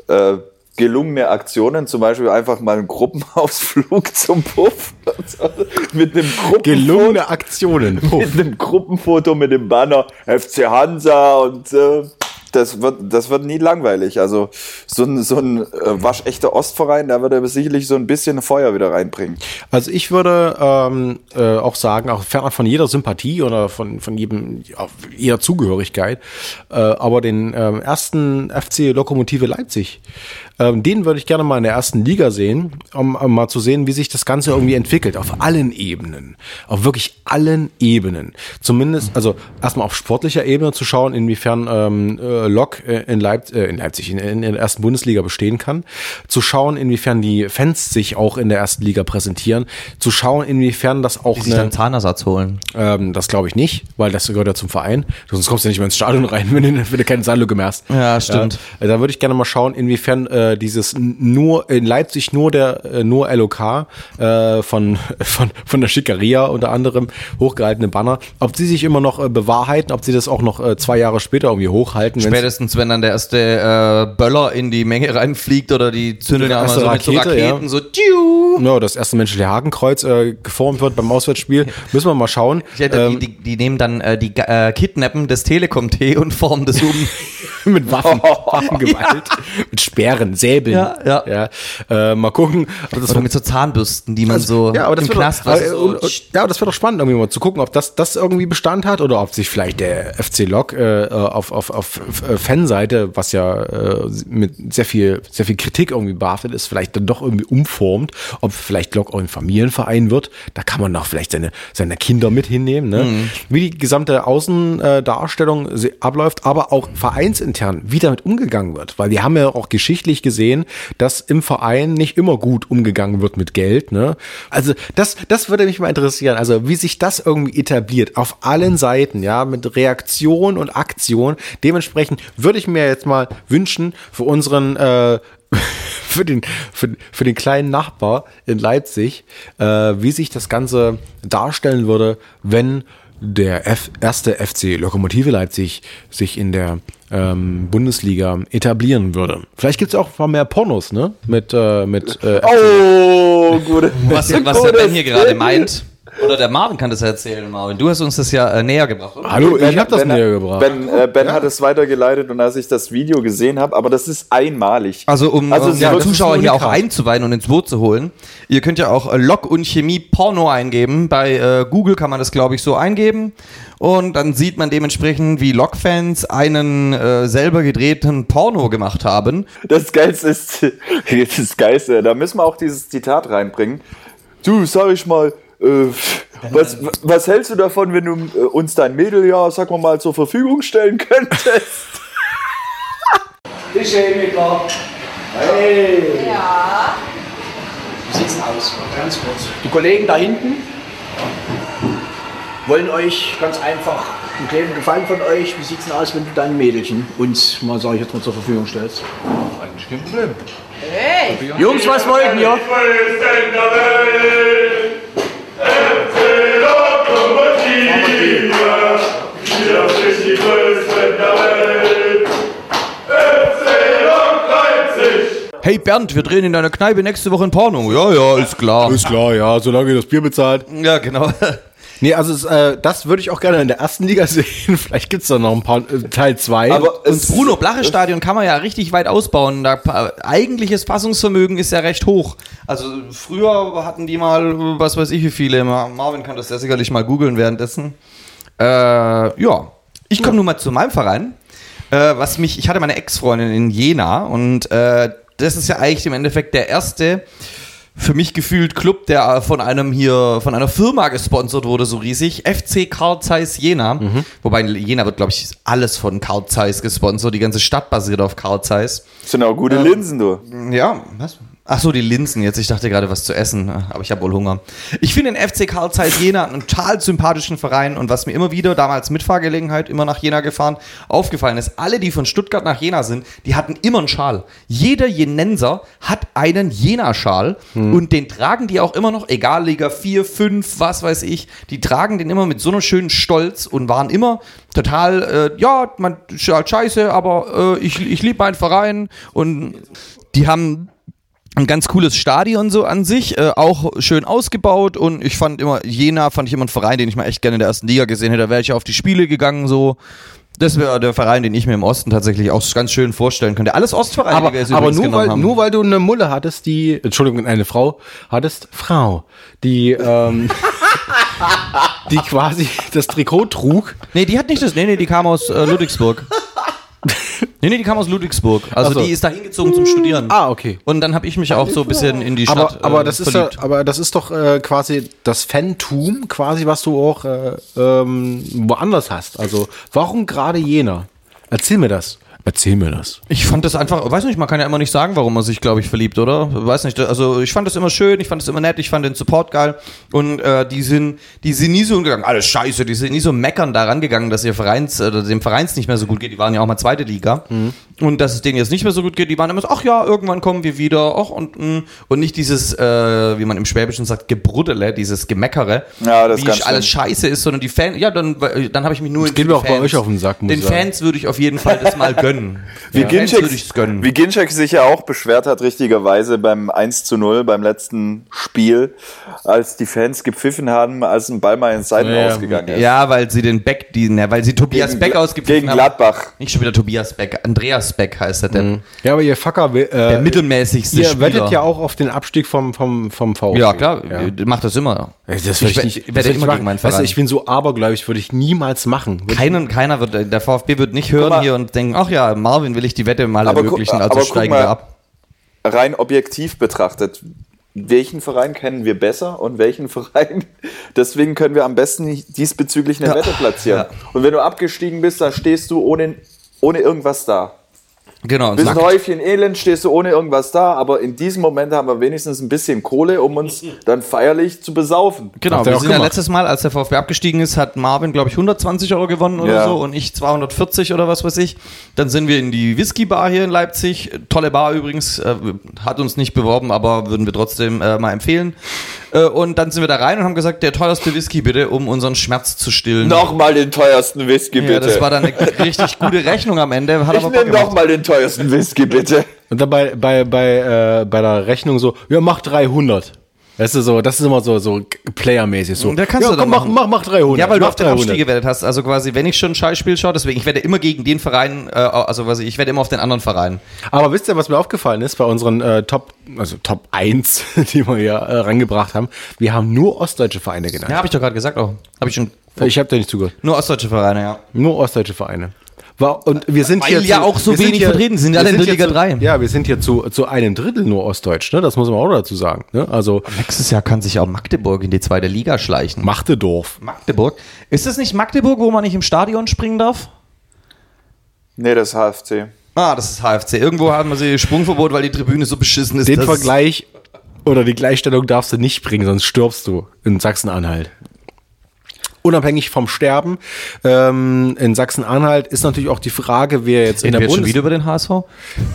äh, gelungene Aktionen, zum Beispiel einfach mal einen Gruppenausflug zum Puff mit einem Gruppenfoto,
gelungene Aktionen. Puh.
mit einem Gruppenfoto mit dem Banner FC Hansa und äh, das wird, das wird nie langweilig. Also so ein, so ein äh, waschechter Ostverein, da wird er sicherlich so ein bisschen Feuer wieder reinbringen.
Also ich würde ähm, äh, auch sagen, auch fernab von jeder Sympathie oder von, von jedem, jeder Zugehörigkeit, äh, aber den ähm, ersten FC Lokomotive Leipzig, ähm, den würde ich gerne mal in der ersten Liga sehen, um, um mal zu sehen, wie sich das Ganze irgendwie entwickelt, auf allen Ebenen, auf wirklich allen Ebenen. Zumindest, also erstmal auf sportlicher Ebene zu schauen, inwiefern ähm, äh, Lok äh, in, Leip äh, in Leipzig, in, in der ersten Bundesliga bestehen kann, zu schauen, inwiefern die Fans sich auch in der ersten Liga präsentieren, zu schauen, inwiefern das auch
die
eine,
Zahnersatz holen.
ähm, das glaube ich nicht, weil das gehört ja zum Verein. Sonst kommst du ja nicht mehr ins Stadion rein, wenn du, wenn du keine Zahnlücke mehr hast.
Ja, stimmt.
Ja, da würde ich gerne mal schauen, inwiefern äh, dieses n- nur in Leipzig nur der äh, nur LOK äh, von von von der Schickeria unter anderem hochgehaltene Banner, ob sie sich immer noch äh, bewahrheiten, ob sie das auch noch äh, zwei Jahre später irgendwie hochhalten.
Spätestens, wenn dann der erste äh, Böller in die Menge reinfliegt oder die zünden ja so mit so
Rakete,
Raketen,
ja.
so tschiu.
Ja, das erste menschliche Hakenkreuz äh, geformt wird beim Auswärtsspiel. Müssen wir mal schauen.
Ich hätte,
Ähm,
die, die, die nehmen dann äh, die äh, Kidnappen des Telekom-T und formen das um.
mit Waffen, Waffengewalt, mit Speeren, Säbeln.
Ja, ja.
Äh, mal gucken. ob das
Oder mit so Zahnbürsten, die man so
ja, aber das
im Knast
doch,
was
aber,
so,
und, und, ja, aber das wird doch spannend, irgendwie mal zu gucken, ob das, das irgendwie Bestand hat oder ob sich vielleicht der FC Lok äh, auf, auf, auf äh, Fanseite, was ja äh, mit sehr viel, sehr viel Kritik irgendwie behaftet ist, vielleicht dann doch irgendwie umformt, ob vielleicht Lok auch ein Familienverein wird. Da kann man doch vielleicht seine, seine Kinder mit hinnehmen, ne?
Mhm.
Wie die gesamte Außendarstellung abläuft, aber auch vereinsintern, wie damit umgegangen wird. Weil wir haben ja auch geschichtlich gesehen, dass im Verein nicht immer gut umgegangen wird mit Geld. Ne? Also das, das würde mich mal interessieren. Also wie sich das irgendwie etabliert auf allen Seiten, ja, mit Reaktion und Aktion. Dementsprechend würde ich mir jetzt mal wünschen für unseren äh, für den, für, für den kleinen Nachbar in Leipzig, äh, wie sich das Ganze darstellen würde, wenn der F erste FC Lokomotive Leipzig sich in der ähm, Bundesliga etablieren würde. Vielleicht gibt es auch mal mehr Pornos, ne? Mit, äh, mit äh,
Oh, gute.
was, was der Ben hier gerade meint. Oder der Marvin kann das ja erzählen, Marvin. Du hast uns das ja äh, näher gebracht, oder?
Hallo, ich habe das
Ben-
näher gebracht.
Ben, äh, ben hat es weitergeleitet und als ich das Video gesehen habe, aber das ist einmalig.
Also um,
Also
um
wird-
Zuschauer hier auch einzuweihen und ins Boot zu holen. Ihr könnt ja auch äh, Lok und Chemie Porno eingeben. Bei äh, Google kann man das, glaube ich, so eingeben. Und dann sieht man dementsprechend, wie Lok-Fans einen äh, selber gedrehten Porno gemacht haben.
Das Geilste ist, das Geilste, da müssen wir auch dieses Zitat reinbringen. Du, sag ich mal, äh, was, was hältst du davon, wenn du äh, uns dein Mädel ja, sag mal mal, zur Verfügung stellen könntest?
Die Chemiker. Hey. Ja. Wie sieht's denn aus? Ganz kurz. Die Kollegen da hinten wollen euch ganz einfach einen kleinen Gefallen von euch. Wie sieht's denn aus, wenn du dein Mädelchen uns mal, sag ich jetzt mal, zur Verfügung stellst? Eigentlich kein Problem. Hey. Jungs, was wollten ihr?
Hey Bernd, wir drehen in deiner Kneipe nächste Woche ein Porno. Ja, ja, ist klar.
Ist klar, ja, solange ihr das Bier bezahlt.
Ja, genau.
Nee, also es, äh, das würde ich auch gerne in der ersten Liga sehen. Vielleicht gibt's da noch ein paar äh, Teil 2.
Aber
Und
es,
das Bruno-Blache-Stadion kann man ja richtig weit ausbauen. Da, eigentliches Fassungsvermögen ist ja recht hoch. Also früher hatten die mal, was weiß ich wie viele, Mar- Marvin kann das ja sicherlich mal googeln währenddessen. Äh, ja, ich komme nun mal zu meinem Verein. Äh, was mich, ich hatte meine Ex-Freundin in Jena und äh, das ist ja eigentlich im Endeffekt der erste für mich gefühlt Club, der von einem hier, von einer Firma gesponsert wurde, so riesig. FC Carl Zeiss Jena. Wobei in Jena wird, glaube ich, alles von Carl Zeiss gesponsert. Die ganze Stadt basiert auf Carl Zeiss.
sind auch gute Linsen, du.
Ja, was? Ach so, die Linsen jetzt. Ich dachte gerade was zu essen, aber ich habe wohl Hunger. Ich finde den FC Carl Zeiss Jena einen total sympathischen Verein und was mir immer wieder, damals Mitfahrgelegenheit, immer nach Jena gefahren, aufgefallen ist, alle, die von Stuttgart nach Jena sind, die hatten immer einen Schal. Jeder Jenenser hat einen Jena-Schal und den tragen die auch immer noch, egal Liga 4, 5, was weiß ich, die tragen den immer mit so einem schönen Stolz und waren immer total, äh, ja, man, halt scheiße, aber äh, ich, ich liebe meinen Verein und die haben ein ganz cooles Stadion so an sich, äh, auch schön ausgebaut und ich fand immer, Jena fand ich immer einen Verein, den ich mal echt gerne in der ersten Liga gesehen hätte, da wäre ich auf die Spiele gegangen so. Das wäre der Verein, den ich mir im Osten tatsächlich auch ganz schön vorstellen könnte. Alles Ostvereine,
aber,
die wir
aber nur, weil,
haben.
nur weil du eine Mulle hattest, die, Entschuldigung, eine Frau hattest, Frau, die, ähm, die quasi das Trikot trug.
Nee, die hat nicht das, nee, nee, die kam aus äh, Ludwigsburg. Nee, nee, die kam aus Ludwigsburg. Also
Ach so.
die ist da hingezogen zum Studieren.
Ah, okay.
Und dann habe ich mich auch so ein bisschen in die Stadt
Aber, aber,
äh,
das ist ja,
verliebt.
aber das ist doch äh, quasi das Fantum, quasi, was du auch äh, ähm, woanders hast. Also, warum gerade Jena? Erzähl mir das. Erzähl mir das.
Ich fand das einfach, weiß nicht, man kann ja immer nicht sagen, warum man sich, glaube ich, verliebt, oder? Weiß nicht. Also ich fand das immer schön, ich fand das immer nett, ich fand den Support geil. Und äh, die sind, die sind nie so gegangen, alles scheiße, die sind nie so meckern da rangegangen, dass ihr Vereins, oder dem Vereins nicht mehr so gut geht. Die waren ja auch mal zweite Liga. Und dass es denen jetzt nicht mehr so gut geht, die waren immer so, ach ja, irgendwann kommen wir wieder, ach und mh. und nicht dieses, äh, wie man im Schwäbischen sagt, Gebruddele, dieses Gemeckere,
Ja, das ist
wie
ganz
alles scheiße ist, sondern die Fans, ja, dann, dann habe ich mich nur
geht mir auch bei euch auf den Sack, muss
Den
ich sagen.
Fans würde ich auf jeden Fall das mal gönnen.
Wie
Den Fans
Ginczek,
gönnen.
wie Ginczek sich ja auch beschwert hat, richtigerweise beim 1 zu 0, beim letzten Spiel, als die Fans gepfiffen haben, als ein Ball mal ins Seiten
Ja,
ausgegangen ist.
Ja, weil sie den Beck, die, ne, weil sie Tobias
Gegen
Beck ausgepfiffen
gegen
haben.
Gladbach.
Nicht schon wieder Tobias Beck, Andreas Beck heißt der Depp.
Ja, aber ihr Fucker, äh,
Der mittelmäßigste
ihr
Spieler.
wettet ja auch auf den Abstieg vom, vom, vom VfB.
Ja, klar,
Ja.
macht das immer.
Das
Ich
würde ich, nicht,
ich immer
machen.
gegen meinen
Weißt du, ich bin so abergläubig, würde ich niemals machen.
Keinen, keiner wird, der VfB wird nicht hören
mal.
hier und denken, ach ja, Marvin will ich die Wette mal
Aber
ermöglichen, also
aber
steigen
mal.
wir ab.
Rein objektiv betrachtet, welchen Verein kennen wir besser und welchen Verein? Deswegen können wir am besten diesbezüglich eine
Ja.
Wette platzieren.
Ja.
Und wenn du abgestiegen bist, dann stehst du ohne, ohne irgendwas da.
Genau,
Bist ein
nackt.
Häufchen Elend, stehst du ohne irgendwas da, aber in diesem Moment haben wir wenigstens ein bisschen Kohle, um uns dann feierlich zu besaufen.
Genau, wir sind ja
gemacht.
letztes Mal, als der VfB abgestiegen ist, hat Marvin, glaube ich, 120 Euro gewonnen oder
Ja.
so und ich 240 oder was weiß ich. Dann sind wir in die Whisky-Bar hier in Leipzig. Tolle Bar übrigens, äh, hat uns nicht beworben, aber würden wir trotzdem äh, mal empfehlen. Äh, und dann sind wir da rein und haben gesagt, der teuerste Whisky bitte, um unseren Schmerz zu stillen.
Nochmal den teuersten Whisky,
ja,
bitte.
das war dann eine richtig gute Rechnung am Ende. Hat
ich
aber
nehme nochmal den teuersten Whisky, bitte.
Und dann bei, bei, bei, äh, bei der Rechnung so, ja, mach 300. Weißt du, so, das ist immer so, so playermäßig so.
Da kannst
ja,
du dann
komm, mach,
machen.
mach, mach 300.
Ja, weil du auf den Abstieg gewettet hast. Also quasi, wenn ich schon ein Scheißspiel schaue, deswegen, ich wette immer gegen den Verein, äh, also quasi, ich wette immer auf den anderen Verein.
Aber wisst ihr, was mir aufgefallen ist bei unseren äh, Top, also Top 1, die wir hier äh, rangebracht haben? Wir haben nur ostdeutsche Vereine genannt.
Ja, habe ich doch gerade gesagt auch. Habe ich schon.
Ich habe da nicht zugehört.
Nur ostdeutsche Vereine, ja.
Nur ostdeutsche Vereine. War, und wir sind
Weil
hier
ja auch so wenig
hier-
vertreten sind, alle in der Liga
zu,
3.
Ja, wir sind hier zu, zu einem Drittel nur ostdeutsch, ne? Das muss man auch dazu sagen. Ne? Also
Nächstes Jahr kann sich auch Magdeburg in die zweite Liga schleichen.
Machtedorf.
Magdeburg. Ist es nicht Magdeburg, wo man nicht im Stadion springen darf?
Nee, das HFC.
Ah, das ist HFC. Irgendwo haben wir sie Sprungverbot, weil die Tribüne so beschissen ist.
Den Vergleich oder die Gleichstellung darfst du nicht bringen, sonst stirbst du in Sachsen-Anhalt. Unabhängig vom Sterben ähm, in Sachsen-Anhalt ist natürlich auch die Frage, wer jetzt in der
wir jetzt schon
Bundes
wieder über den HSV?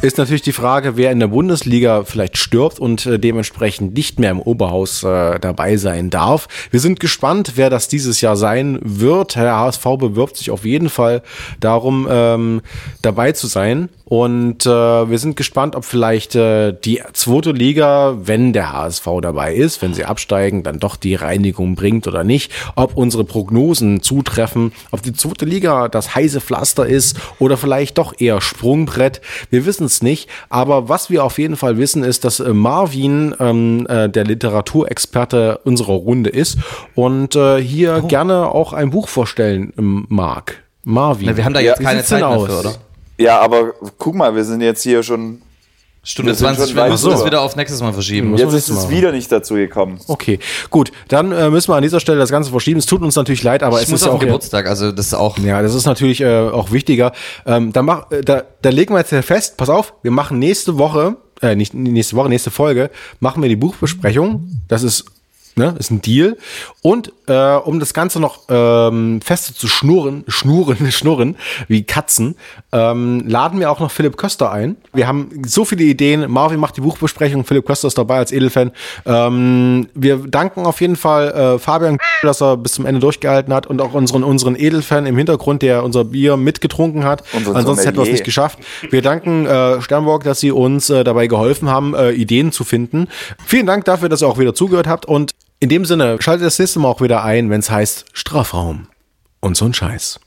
ist natürlich die Frage, wer in der Bundesliga vielleicht stirbt und äh, dementsprechend nicht mehr im Oberhaus äh, dabei sein darf. Wir sind gespannt, wer das dieses Jahr sein wird. Der HSV bewirbt sich auf jeden Fall darum, ähm, dabei zu sein. Und äh, wir sind gespannt, ob vielleicht äh, die zweite Liga, wenn der HSV dabei ist, wenn sie absteigen, dann doch die Reinigung bringt oder nicht. Ob unsere Prognosen zutreffen, ob die zweite Liga das heiße Pflaster ist oder vielleicht doch eher Sprungbrett. Wir wissen es nicht. Aber was wir auf jeden Fall wissen, ist, dass äh, Marvin ähm, äh, der Literaturexperte unserer Runde ist und äh, hier gerne auch ein Buch vorstellen ähm, mag. Marvin.
Na, wir haben da jetzt keine
sieht's denn
Zeit mehr für, oder?
Ja, aber guck mal, wir sind jetzt hier schon.
Stunde
wir sind
20,
schon
wir müssen das wieder auf nächstes Mal verschieben.
Man
Jetzt ist es wieder nicht dazu gekommen.
Okay, gut. Dann äh, müssen wir an dieser Stelle das Ganze verschieben. Es tut uns natürlich leid, aber
ich
es
muss
ist auch
Geburtstag, also das ist auch.
ja, das ist natürlich äh, auch wichtiger. Ähm, da, mach, äh, da, da legen wir jetzt fest. Pass auf, wir machen nächste Woche, äh, nicht nächste Woche, nächste Folge, machen wir die Buchbesprechung. Das ist Ne, ist ein Deal. Und äh, um das Ganze noch ähm, fester zu schnurren, schnurren, schnurren, wie Katzen, ähm, laden wir auch noch Philipp Köster ein. Wir haben so viele Ideen. Marvin macht die Buchbesprechung, Philipp Köster ist dabei als Edelfan. Ähm, wir danken auf jeden Fall äh, Fabian, dass er bis zum Ende durchgehalten hat und auch unseren, unseren Edelfan im Hintergrund, der unser Bier mitgetrunken hat.
Unseren
Ansonsten hätten wir es nicht geschafft. Wir danken äh, Sternburg, dass sie uns äh, dabei geholfen haben, äh, Ideen zu finden. Vielen Dank dafür, dass ihr auch wieder zugehört habt und in dem Sinne, schaltet das nächste Mal auch wieder ein, wenn es heißt Strafraum und so ein Scheiß.